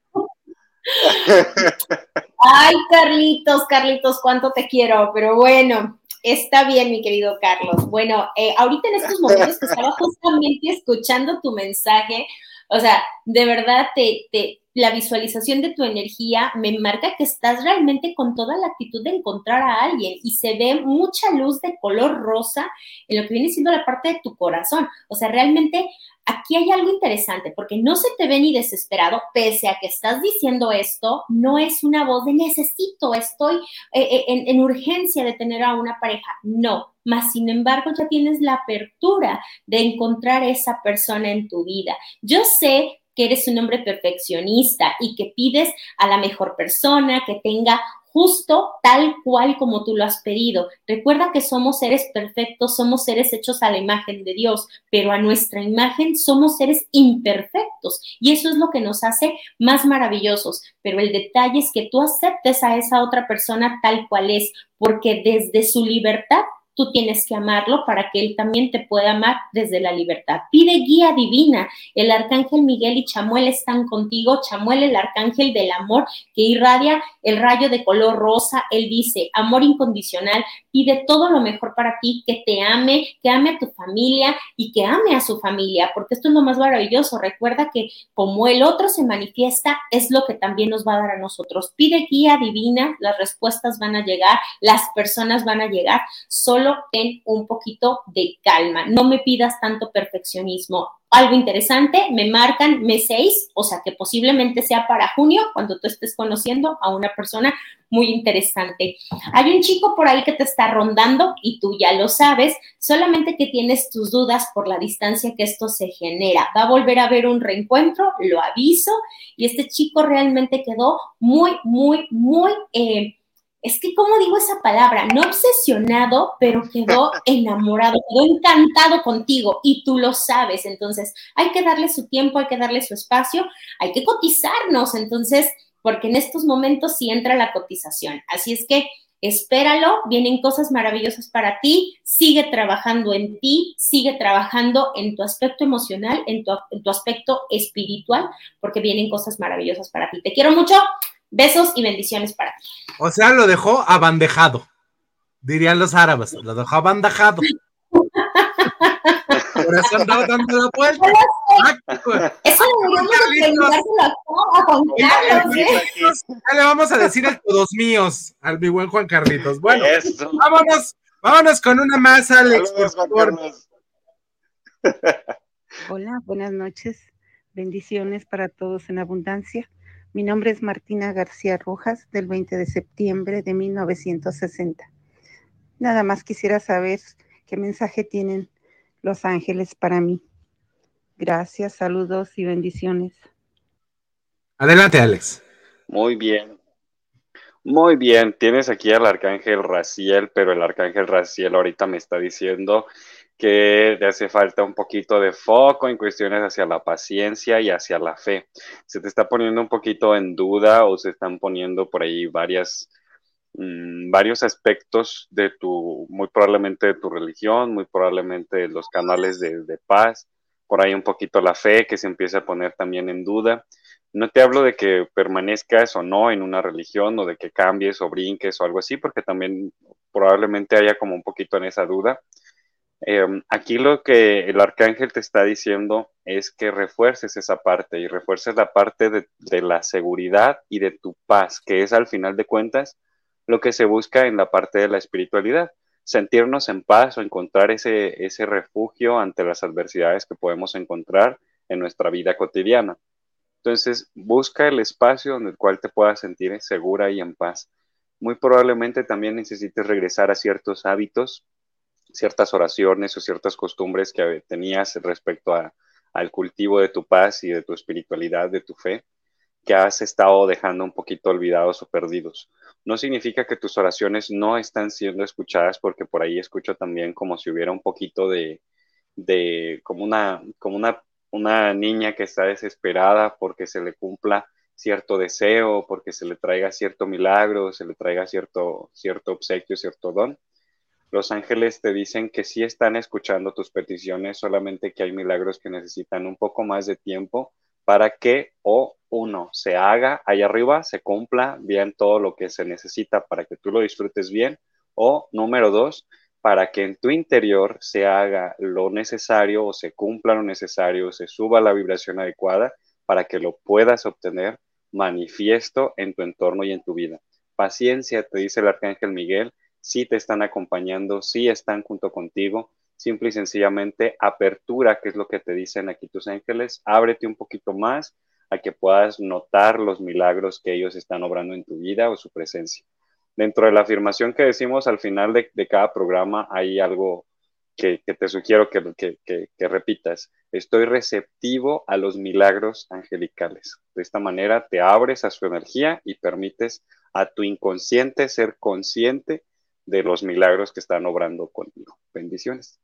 ay Carlitos, Carlitos, cuánto te quiero, pero bueno, está bien, mi querido Carlos. Bueno, eh, ahorita en estos momentos que estaba justamente escuchando tu mensaje, o sea, de verdad te, te, la visualización de tu energía me marca que estás realmente con toda la actitud de encontrar a alguien y se ve mucha luz de color rosa en lo que viene siendo la parte de tu corazón. O sea, realmente aquí hay algo interesante porque no se te ve ni desesperado, pese a que estás diciendo esto, no es una voz de necesito, estoy eh, eh, en, en urgencia de tener a una pareja. No, más sin embargo ya tienes la apertura de encontrar esa persona en tu vida. Yo sé que eres un hombre perfeccionista y que pides a la mejor persona que tenga justo tal cual como tú lo has pedido. Recuerda que somos seres perfectos, somos seres hechos a la imagen de Dios, pero a nuestra imagen somos seres imperfectos y eso es lo que nos hace más maravillosos. Pero el detalle es que tú aceptes a esa otra persona tal cual es, porque desde su libertad tú tienes que amarlo para que él también te pueda amar desde la libertad. Pide guía divina. El arcángel Miguel y Chamuel están contigo. Chamuel, el arcángel del amor que irradia el rayo de color rosa. Él dice, amor incondicional, pide todo lo mejor para ti, que te ame, que ame a tu familia y que ame a su familia, porque esto es lo más maravilloso. Recuerda que como el otro se manifiesta, es lo que también nos va a dar a nosotros. Pide guía divina, las respuestas van a llegar, las personas van a llegar. Solo ten un poquito de calma, no me pidas tanto perfeccionismo. Algo interesante, me marcan mes 6, o sea que posiblemente sea para junio, cuando tú estés conociendo a una persona muy interesante. Hay un chico por ahí que te está rondando y tú ya lo sabes, solamente que tienes tus dudas por la distancia que esto se genera. Va a volver a haber un reencuentro, lo aviso, y este chico realmente quedó muy, muy, muy... Eh, es que, ¿cómo digo esa palabra? No obsesionado, pero quedó enamorado, quedó encantado contigo y tú lo sabes. Entonces, hay que darle su tiempo, hay que darle su espacio, hay que cotizarnos. Entonces, porque en estos momentos sí entra la cotización. Así es que espéralo, vienen cosas maravillosas para ti, sigue trabajando en ti, sigue trabajando en tu aspecto emocional, en tu, en tu aspecto espiritual, porque vienen cosas maravillosas para ti. Te quiero mucho. Besos y bendiciones para ti. O sea, lo dejó abandejado, dirían los árabes, lo dejó abandejado. Por eso andaba dando la vuelta. Eso deberíamos a Juan Carlos, ¿eh? Ya le vamos a decir el todos míos al mi buen Juan Carlitos. Bueno, vámonos, vámonos con una más, Alex, por favor. Hola, buenas noches. Bendiciones para todos en abundancia. Mi nombre es Martina García Rojas, del 20 de septiembre de 1960. Nada más quisiera saber qué mensaje tienen los ángeles para mí. Gracias, saludos y bendiciones. Adelante, Alex. Muy bien. Muy bien, tienes aquí al arcángel Raciel, pero el arcángel Raciel ahorita me está diciendo que te hace falta un poquito de foco en cuestiones hacia la paciencia y hacia la fe. Se te está poniendo un poquito en duda o se están poniendo por ahí varias, mm, varios aspectos de tu, muy probablemente de tu religión, muy probablemente los canales de paz, por ahí un poquito la fe que se empieza a poner también en duda. No te hablo de que permanezcas o no en una religión o de que cambies o brinques o algo así, porque también probablemente haya como un poquito en esa duda Em, aquí lo que el arcángel te está diciendo es que refuerces esa parte y refuerces la parte de, la seguridad y de tu paz, que es al final de cuentas lo que se busca en la parte de la espiritualidad, sentirnos en paz o encontrar ese, ese refugio ante las adversidades que podemos encontrar en nuestra vida cotidiana. Entonces, busca el espacio donde el cual te puedas sentir segura y en paz. Muy probablemente también necesites regresar a ciertos hábitos ciertas oraciones o ciertas costumbres que tenías respecto al cultivo de tu paz y de tu espiritualidad, de tu fe, que has estado dejando un poquito olvidados o perdidos. No significa que tus oraciones no están siendo escuchadas, porque por ahí escucho también como si hubiera un poquito de, de como una, como una, una niña que está desesperada porque se le cumpla cierto deseo, porque se le traiga cierto milagro, se le traiga cierto, cierto obsequio, cierto don los ángeles te dicen que sí están escuchando tus peticiones, solamente que hay milagros que necesitan un poco más de tiempo para que o uno se haga allá arriba, se cumpla bien todo lo que se necesita para que tú lo disfrutes bien, o número dos, para que en tu interior se haga lo necesario o se cumpla lo necesario, se suba la vibración adecuada para que lo puedas obtener manifiesto en tu entorno y en tu vida. Paciencia, te dice el arcángel Miguel, sí te están acompañando, sí están junto contigo, simple y sencillamente apertura, que es lo que te dicen aquí tus ángeles, ábrete un poquito más a que puedas notar los milagros que ellos están obrando en tu vida o su presencia. Dentro de la afirmación que decimos al final de, cada programa hay algo que, te sugiero que, que, repitas. Estoy receptivo a los milagros angelicales. De esta manera te abres a su energía y permites a tu inconsciente ser consciente de los milagros que están obrando contigo. Bendiciones.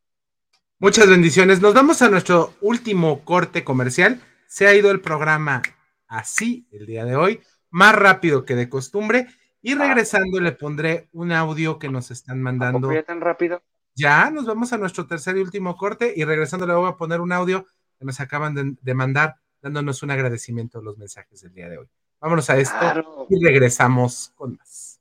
Muchas bendiciones. Nos vamos a nuestro último corte comercial. Se ha ido el programa así el día de hoy, más rápido que de costumbre. Y regresando le pondré un audio que nos están mandando. tan rápido? Ya nos vamos a nuestro tercer y último corte y regresando le voy a poner un audio que nos acaban de, de mandar dándonos un agradecimiento a los mensajes del día de hoy. Vámonos a esto Claro. y regresamos con más.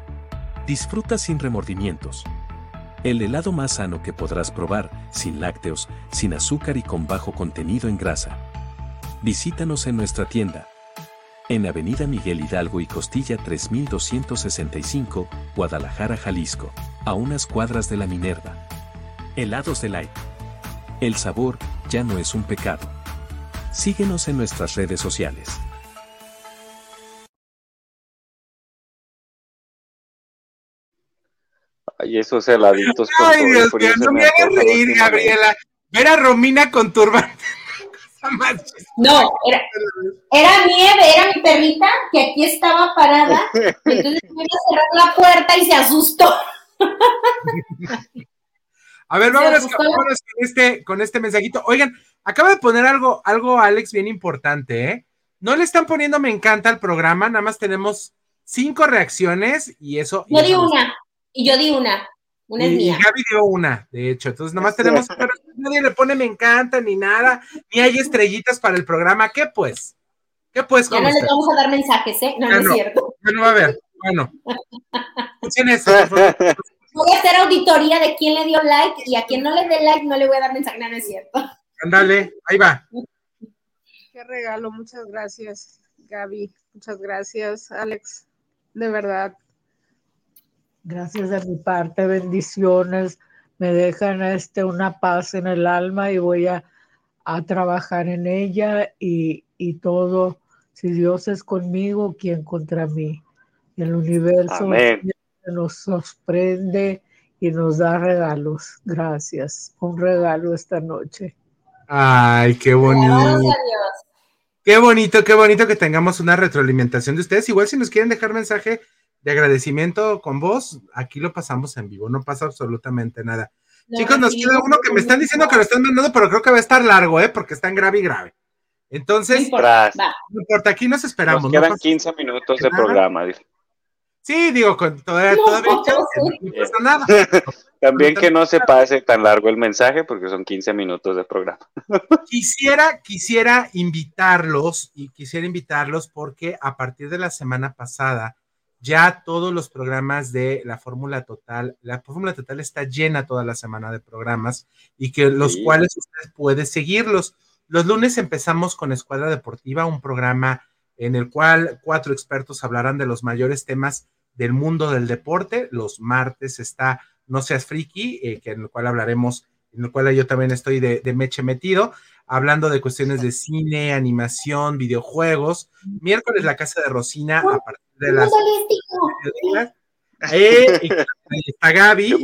Disfruta sin remordimientos. El helado más sano que podrás probar, sin lácteos, sin azúcar y con bajo contenido en grasa. Visítanos en nuestra tienda. En Avenida Miguel Hidalgo y Costilla 3265, Guadalajara, Jalisco, a unas cuadras de la Minerva. Helados de Light. El sabor ya no es un pecado. Síguenos en nuestras redes sociales. Y esos heladitos con Ay, todo Dios mío, no me hagas reír. Gabriela. Ver a Romina con turbante. No, era, era Nieve, era mi perrita que aquí estaba parada. Entonces me iba a cerrar la puerta y se asustó. A ver, vámonos, asustó. vámonos con, este, con este mensajito. Oigan, acaba de poner algo, algo, Alex, bien importante, ¿eh? No le están poniendo me encanta al programa, nada más tenemos cinco reacciones y eso. Yo di una, y yo di una. Una es Y, y mía. Gaby dio una, de hecho. Entonces, nomás tenemos. pero nadie le pone me encanta ni nada, ni hay estrellitas para el programa. ¿Qué pues? ¿Qué pues? Ya ¿Cómo no les vamos a dar mensajes, ¿eh? No, no es no. cierto. Bueno, a ver, bueno. Escuchen eso, por favor. Voy a hacer auditoría de quién le dio like y a quien no le dé like no le voy a dar mensaje. No, no es cierto. Ándale, ahí va. Qué regalo, muchas gracias, Gaby. Muchas gracias, Alex. De verdad. Gracias de mi parte, bendiciones. Me dejan este, una paz en el alma y voy a, a trabajar en ella y, y todo. Si Dios es conmigo, ¿quién contra mí? El universo nos sorprende y nos da regalos. Gracias. Un regalo esta noche. Ay, qué bonito. Qué bonito, qué bonito que tengamos una retroalimentación de ustedes. Igual si nos quieren dejar mensaje de agradecimiento con vos, aquí lo pasamos en vivo, no pasa absolutamente nada. Chicos, nos queda uno que me están diciendo que lo están mandando, pero creo que va a estar largo, ¿eh? Porque está en grave y grave. Entonces, no importa, aquí nos esperamos. Nos no quedan pasa 15 minutos de nada. programa. Sí, digo, con todavía, todavía hay chance, no pasa nada. También que no se pase tan largo el mensaje porque son 15 minutos de programa. Quisiera, quisiera invitarlos y quisiera invitarlos porque a partir de la semana pasada ya todos los programas de la Fórmula Total, la Fórmula Total está llena toda la semana de programas y que los Sí. cuales usted puede seguirlos. Los lunes empezamos con Escuadra Deportiva, un programa en el cual cuatro expertos hablarán de los mayores temas del mundo del deporte. Los martes está No seas friki, eh, que en el cual hablaremos, en el cual yo también estoy de, de meche metido, hablando de cuestiones de cine, animación, videojuegos. Miércoles la casa de Rosina a partir de las. Eh, está Gaby.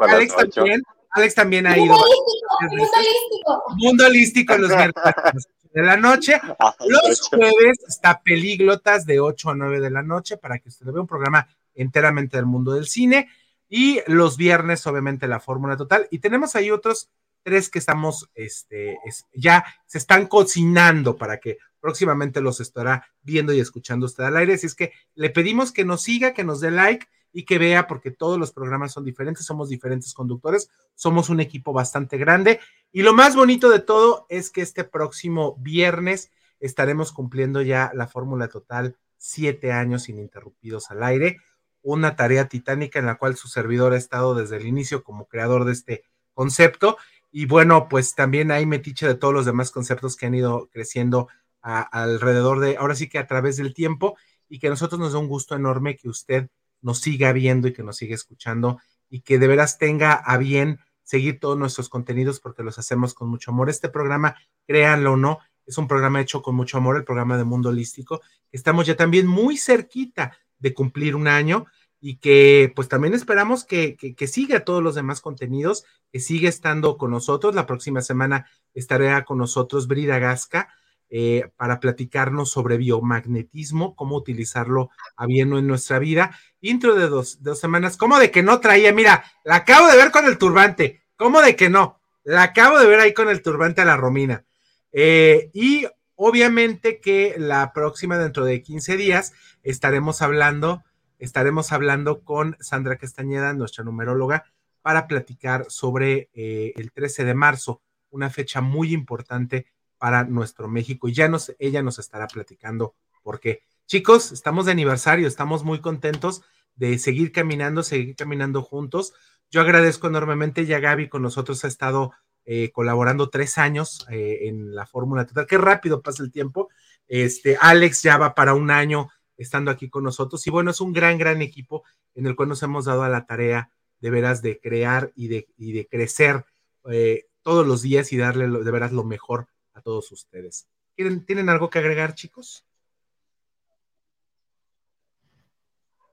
Alex también. Alex también ha ido. Mundo holístico, mundo holístico. Mundo holístico los miércoles a las ocho de la noche. Los jueves está Pelíglotas de 8 a 9 de la noche para que usted vea un programa enteramente del mundo del cine. Y los viernes, obviamente, la Fórmula Total. Y tenemos ahí otros tres que estamos, este, ya se están cocinando para que próximamente los estará viendo y escuchando usted al aire. Así es que le pedimos que nos siga, que nos dé like y que vea, porque todos los programas son diferentes, somos diferentes conductores, somos un equipo bastante grande. Y lo más bonito de todo es que este próximo viernes estaremos cumpliendo ya la fórmula total, siete años ininterrumpidos al aire, una tarea titánica en la cual su servidor ha estado desde el inicio como creador de este concepto. Y bueno, pues también hay metiche de todos los demás conceptos que han ido creciendo alrededor de, ahora sí que a través del tiempo, y que a nosotros nos da un gusto enorme que usted nos siga viendo y que nos siga escuchando y que de veras tenga a bien seguir todos nuestros contenidos porque los hacemos con mucho amor. Este programa, créanlo o no, es un programa hecho con mucho amor, el programa de Mundo Holístico. Estamos ya también muy cerquita de cumplir un año y que pues también esperamos que, que, siga todos los demás contenidos, que siga estando con nosotros. La próxima semana estará con nosotros Brida Gasca eh, para platicarnos sobre biomagnetismo, cómo utilizarlo a en nuestra vida. Intro de dos, dos semanas, ¿cómo de que no traía? Mira, la acabo de ver con el turbante, ¿cómo de que no? La acabo de ver ahí con el turbante a la Romina. Eh, y obviamente que la próxima, dentro de 15 días, estaremos hablando, estaremos hablando con Sandra Castañeda, nuestra numeróloga, para platicar sobre eh, el 13 de marzo, una fecha muy importante para nuestro México. Y ya nos, ella nos estará platicando por qué. Chicos, estamos de aniversario, estamos muy contentos de seguir caminando, seguir caminando juntos. Yo agradezco enormemente, ya Gaby con nosotros ha estado eh, colaborando tres años eh, en la Fórmula Total. Qué rápido pasa el tiempo. Este, Alex ya va para un año estando aquí con nosotros. Y bueno, es un gran, gran equipo en el cual nos hemos dado a la tarea de veras de crear y de, y de crecer eh, todos los días y darle de veras lo mejor a todos ustedes. ¿Tienen, ¿Tienen algo que agregar, chicos?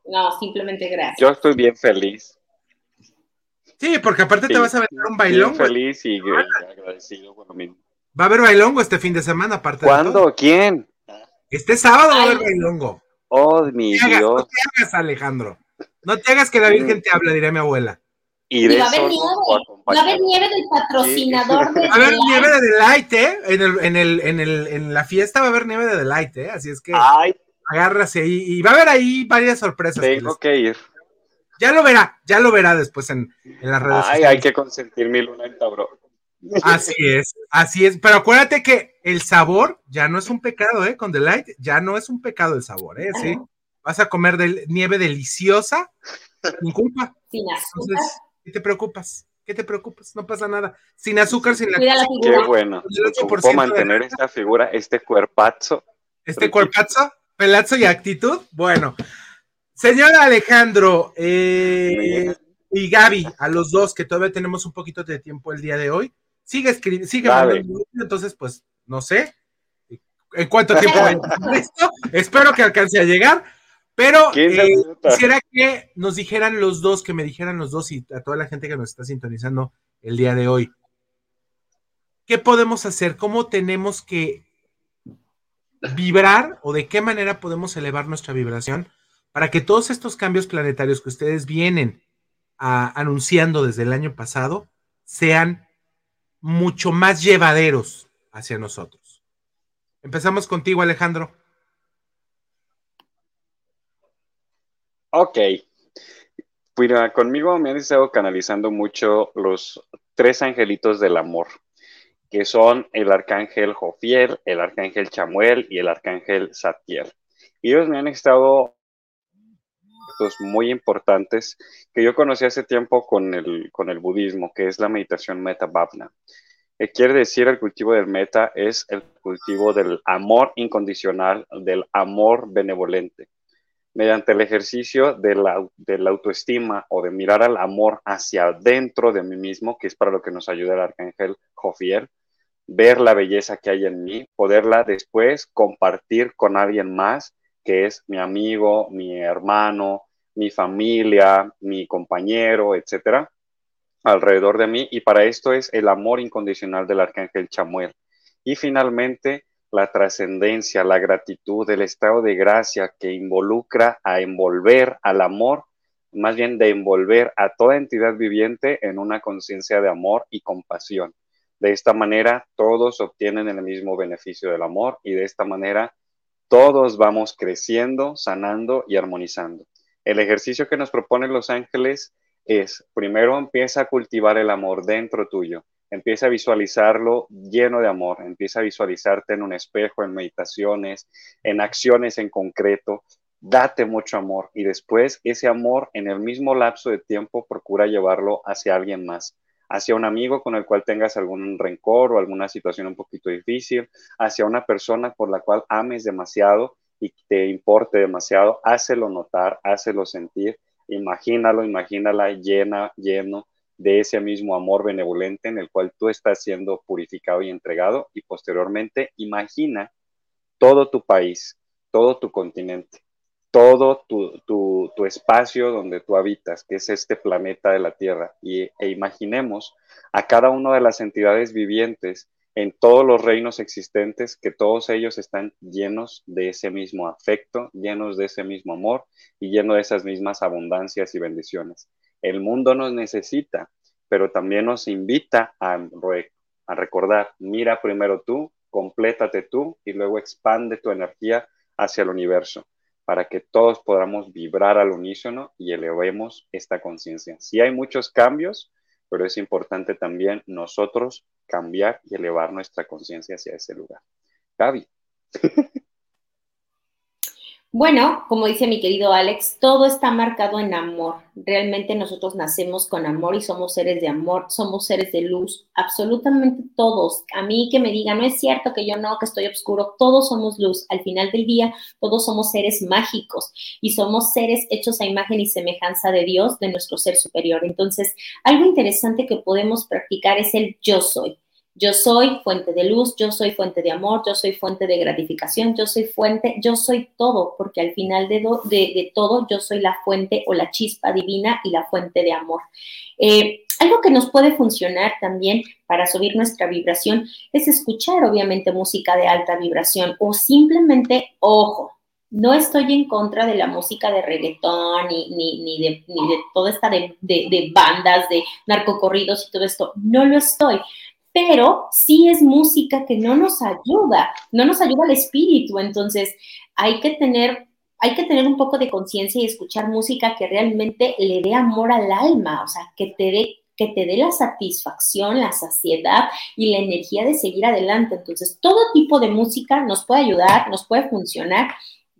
No, simplemente gracias. Yo estoy bien feliz. Sí, porque aparte te vas a ver un bailongo. feliz y agradecido con lo mismo. Va a haber bailongo este fin de semana, aparte. ¿Cuándo? ¿Quién? Este sábado va a haber bailongo. Oh, mi Dios. no te hagas, Alejandro. No te hagas que la Virgen te habla, diría mi abuela. Y, va, a haber nieve, va a haber nieve del patrocinador de Va a haber nieve de Delight, ¿eh? En, el, en, el, en, el, en la fiesta va a haber nieve de Delight, ¿eh? Así es que Ay. agárrase ahí. Y va a haber ahí varias sorpresas. Tengo que ir. Ya lo verá, ya lo verá después en, en las redes Ay, hay que consentir mi luna en Tauro. Así es, así es. Pero acuérdate que el sabor ya no es un pecado, ¿eh? Con Delight ya no es un pecado el sabor, ¿eh? Sí. Vas a comer de nieve deliciosa sin culpa. Sin azúcar. ¿qué te preocupas? ¿Qué te preocupas? No pasa nada. Sin azúcar, sin la Qué bueno. ¿Cómo mantener esta figura, este cuerpazo? Este cuerpazo, pelazo y actitud. Bueno, Señor Alejandro eh, y Gaby, a los dos que todavía tenemos un poquito de tiempo el día de hoy, sigue escribiendo, sigue mandando, entonces pues no sé en cuánto tiempo esto, espero que alcance a llegar, pero eh, quisiera que nos dijeran los dos, que me dijeran los dos y a toda la gente que nos está sintonizando el día de hoy, ¿qué podemos hacer? ¿Cómo tenemos que vibrar o de qué manera podemos elevar nuestra vibración? para que todos estos cambios planetarios que ustedes vienen anunciando desde el año pasado sean mucho más llevaderos hacia nosotros. Empezamos contigo, Alejandro. Ok. Mira, conmigo me han estado canalizando mucho los tres angelitos del amor, que son el arcángel Jofiel, el arcángel Chamuel y el arcángel Satiel. Y ellos me han estado muy importantes que yo conocí hace tiempo con el, con el budismo, que es la meditación meta bhavna. Que quiere decir el cultivo del meta es el cultivo del amor incondicional, del amor benevolente. Mediante el ejercicio de la, de la autoestima o de mirar al amor hacia dentro de mí mismo, que es para lo que nos ayuda el arcángel Jofiel, ver la belleza que hay en mí, poderla después compartir con alguien más, que es mi amigo, mi hermano, mi familia, mi compañero, etcétera, alrededor de mí. Y para esto es el amor incondicional del arcángel Chamuel. Y finalmente, la trascendencia, la gratitud, el estado de gracia que involucra a envolver al amor más bien de envolver a toda entidad viviente en una conciencia de amor y compasión. De esta manera, todos obtienen el mismo beneficio del amor y de esta manera, todos vamos creciendo, sanando y armonizando. El ejercicio que nos proponen los ángeles es, primero empieza a cultivar el amor dentro tuyo, empieza a visualizarlo lleno de amor, empieza a visualizarte en un espejo, en meditaciones, en acciones en concreto, date mucho amor y después ese amor en el mismo lapso de tiempo procura llevarlo hacia alguien más, hacia un amigo con el cual tengas algún rencor o alguna situación un poquito difícil, hacia una persona por la cual ames demasiado y te importe demasiado, hácelo notar, hácelo sentir, imagínalo, imagínala llena, lleno de ese mismo amor benevolente en el cual tú estás siendo purificado y entregado y posteriormente imagina todo tu país, todo tu continente, todo tu, espacio donde tú habitas, que es este planeta de la Tierra, y, e imaginemos a cada una de las entidades vivientes en todos los reinos existentes, que todos ellos están llenos de ese mismo afecto, llenos de ese mismo amor y llenos de esas mismas abundancias y bendiciones. El mundo nos necesita, pero también nos invita a, a recordar, mira primero tú, complétate tú y luego expande tu energía hacia el universo para que todos podamos vibrar al unísono y elevemos esta conciencia. Sí hay muchos cambios, pero es importante también nosotros cambiar y elevar nuestra conciencia hacia ese lugar. Gaby. Bueno, como dice mi querido Alex, todo está marcado en amor. Realmente nosotros nacemos con amor y somos seres de amor, somos seres de luz, absolutamente todos. A mí que me digan, no es cierto que yo no, que estoy oscuro, todos somos luz. Al final del día, todos somos seres mágicos y somos seres hechos a imagen y semejanza de Dios, de nuestro ser superior. Entonces, algo interesante que podemos practicar es el yo soy. Yo soy fuente de luz, yo soy fuente de amor, yo soy fuente de gratificación, yo soy fuente, yo soy todo, porque al final de, de, todo yo soy la fuente o la chispa divina y la fuente de amor. Eh, algo que nos puede funcionar también para subir nuestra vibración es escuchar obviamente música de alta vibración o simplemente, ojo, no estoy en contra de la música de reggaetón ni, ni, ni, de, ni de toda esta de, de bandas, de narcocorridos y todo esto, no lo estoy pero sí es música que no nos ayuda, no nos ayuda al espíritu, entonces hay que tener hay que tener un poco de conciencia y escuchar música que realmente le dé amor al alma, o sea, que te dé que te dé la satisfacción, la saciedad y la energía de seguir adelante. Entonces, todo tipo de música nos puede ayudar, nos puede funcionar.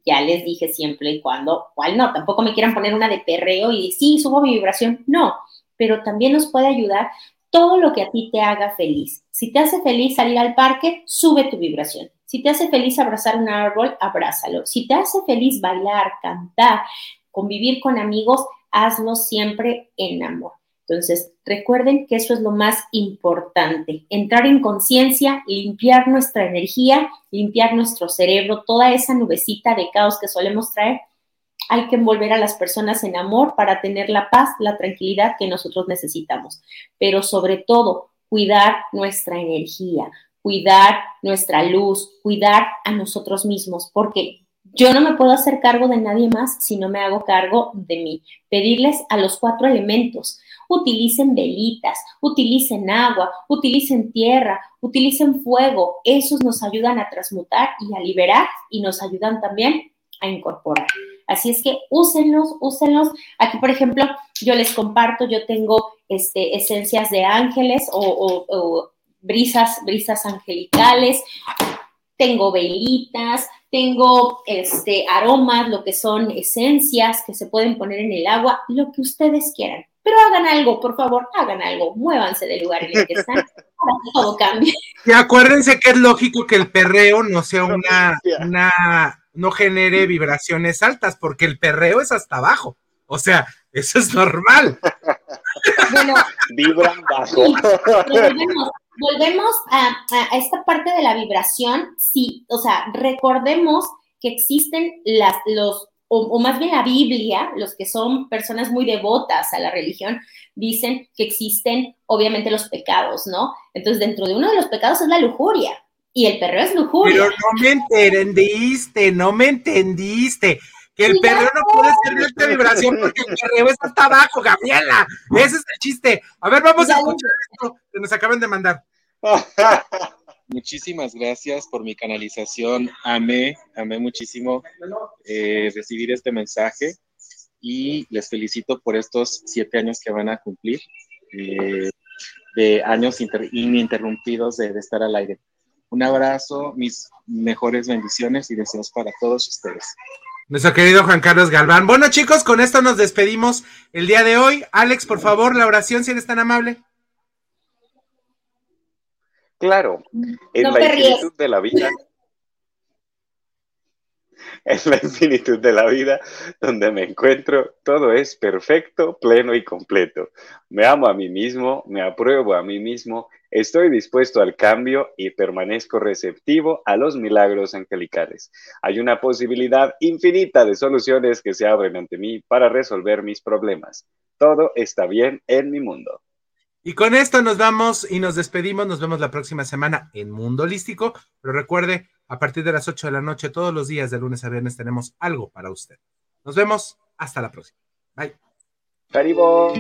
Ya les dije siempre y cuando, cuál no, tampoco me quieran poner una de perreo y sí, subo mi vibración, no, pero también nos puede ayudar todo lo que a ti te haga feliz. Si te hace feliz salir al parque, sube tu vibración. Si te hace feliz abrazar un árbol, abrázalo. Si te hace feliz bailar, cantar, convivir con amigos, hazlo siempre en amor. Entonces, recuerden que eso es lo más importante, entrar en conciencia, limpiar nuestra energía, limpiar nuestro cerebro, toda esa nubecita de caos que solemos traer hay que envolver a las personas en amor para tener la paz, la tranquilidad que nosotros necesitamos. Pero sobre todo, cuidar nuestra energía, cuidar nuestra luz, cuidar a nosotros mismos, porque yo no me puedo hacer cargo de nadie más si no me hago cargo de mí. Pedirles a los cuatro elementos, utilicen velitas, utilicen agua, utilicen tierra, utilicen fuego. Esos nos ayudan a transmutar y a liberar y nos ayudan también a incorporar. Así es que úsenlos, úsenlos. Aquí, por ejemplo, yo les comparto, yo tengo este, esencias de ángeles o, brisas, brisas angelicales, tengo velitas, tengo este, aromas, lo que son esencias que se pueden poner en el agua, lo que ustedes quieran. Pero hagan algo, por favor, hagan algo, muévanse del lugar en el que están para que todo cambie. Y acuérdense que es lógico que el perreo no sea una, una no genere vibraciones altas, porque el perreo es hasta abajo. O sea, eso es normal. Bueno, vibran bajo. volvemos, a, esta parte de la vibración. Sí, o sea, recordemos que existen las, los, o, más bien la Biblia, los que son personas muy devotas a la religión, dicen que existen obviamente los pecados, ¿no? Entonces, dentro de uno de los pecados es la lujuria y el perro es lujuria. Pero no me entendiste, no me entendiste. que el perreo no puede ser de alta vibración porque el perreo está hasta abajo, Gabriela. Ese es el chiste. A ver, vamos a escuchar esto que nos acaban de mandar. Muchísimas gracias por mi canalización. Amé, amé muchísimo eh, recibir este mensaje y les felicito por estos siete años que van a cumplir, eh, de años inter- ininterrumpidos de, de estar al aire. Un abrazo, mis mejores bendiciones y deseos para todos ustedes. Nuestro querido Juan Carlos Galván. Bueno, chicos, con esto nos despedimos el día de hoy. Alex, por favor, la oración, si eres tan amable. Claro, en No la infinitud de la vida, en la infinitud de la vida donde me encuentro, todo es perfecto, pleno y completo. Me amo a mí mismo, me apruebo a mí mismo, estoy dispuesto al cambio y permanezco receptivo a los milagros angelicales. Hay una posibilidad infinita de soluciones que se abren ante mí para resolver mis problemas. Todo está bien en mi mundo. Y con esto nos vamos y nos despedimos. Nos vemos la próxima semana en Mundo Holístico. Pero recuerde, a partir de las 8 de la noche, todos los días de lunes a viernes, tenemos algo para usted. Nos vemos. Hasta la próxima. Bye. Haribo.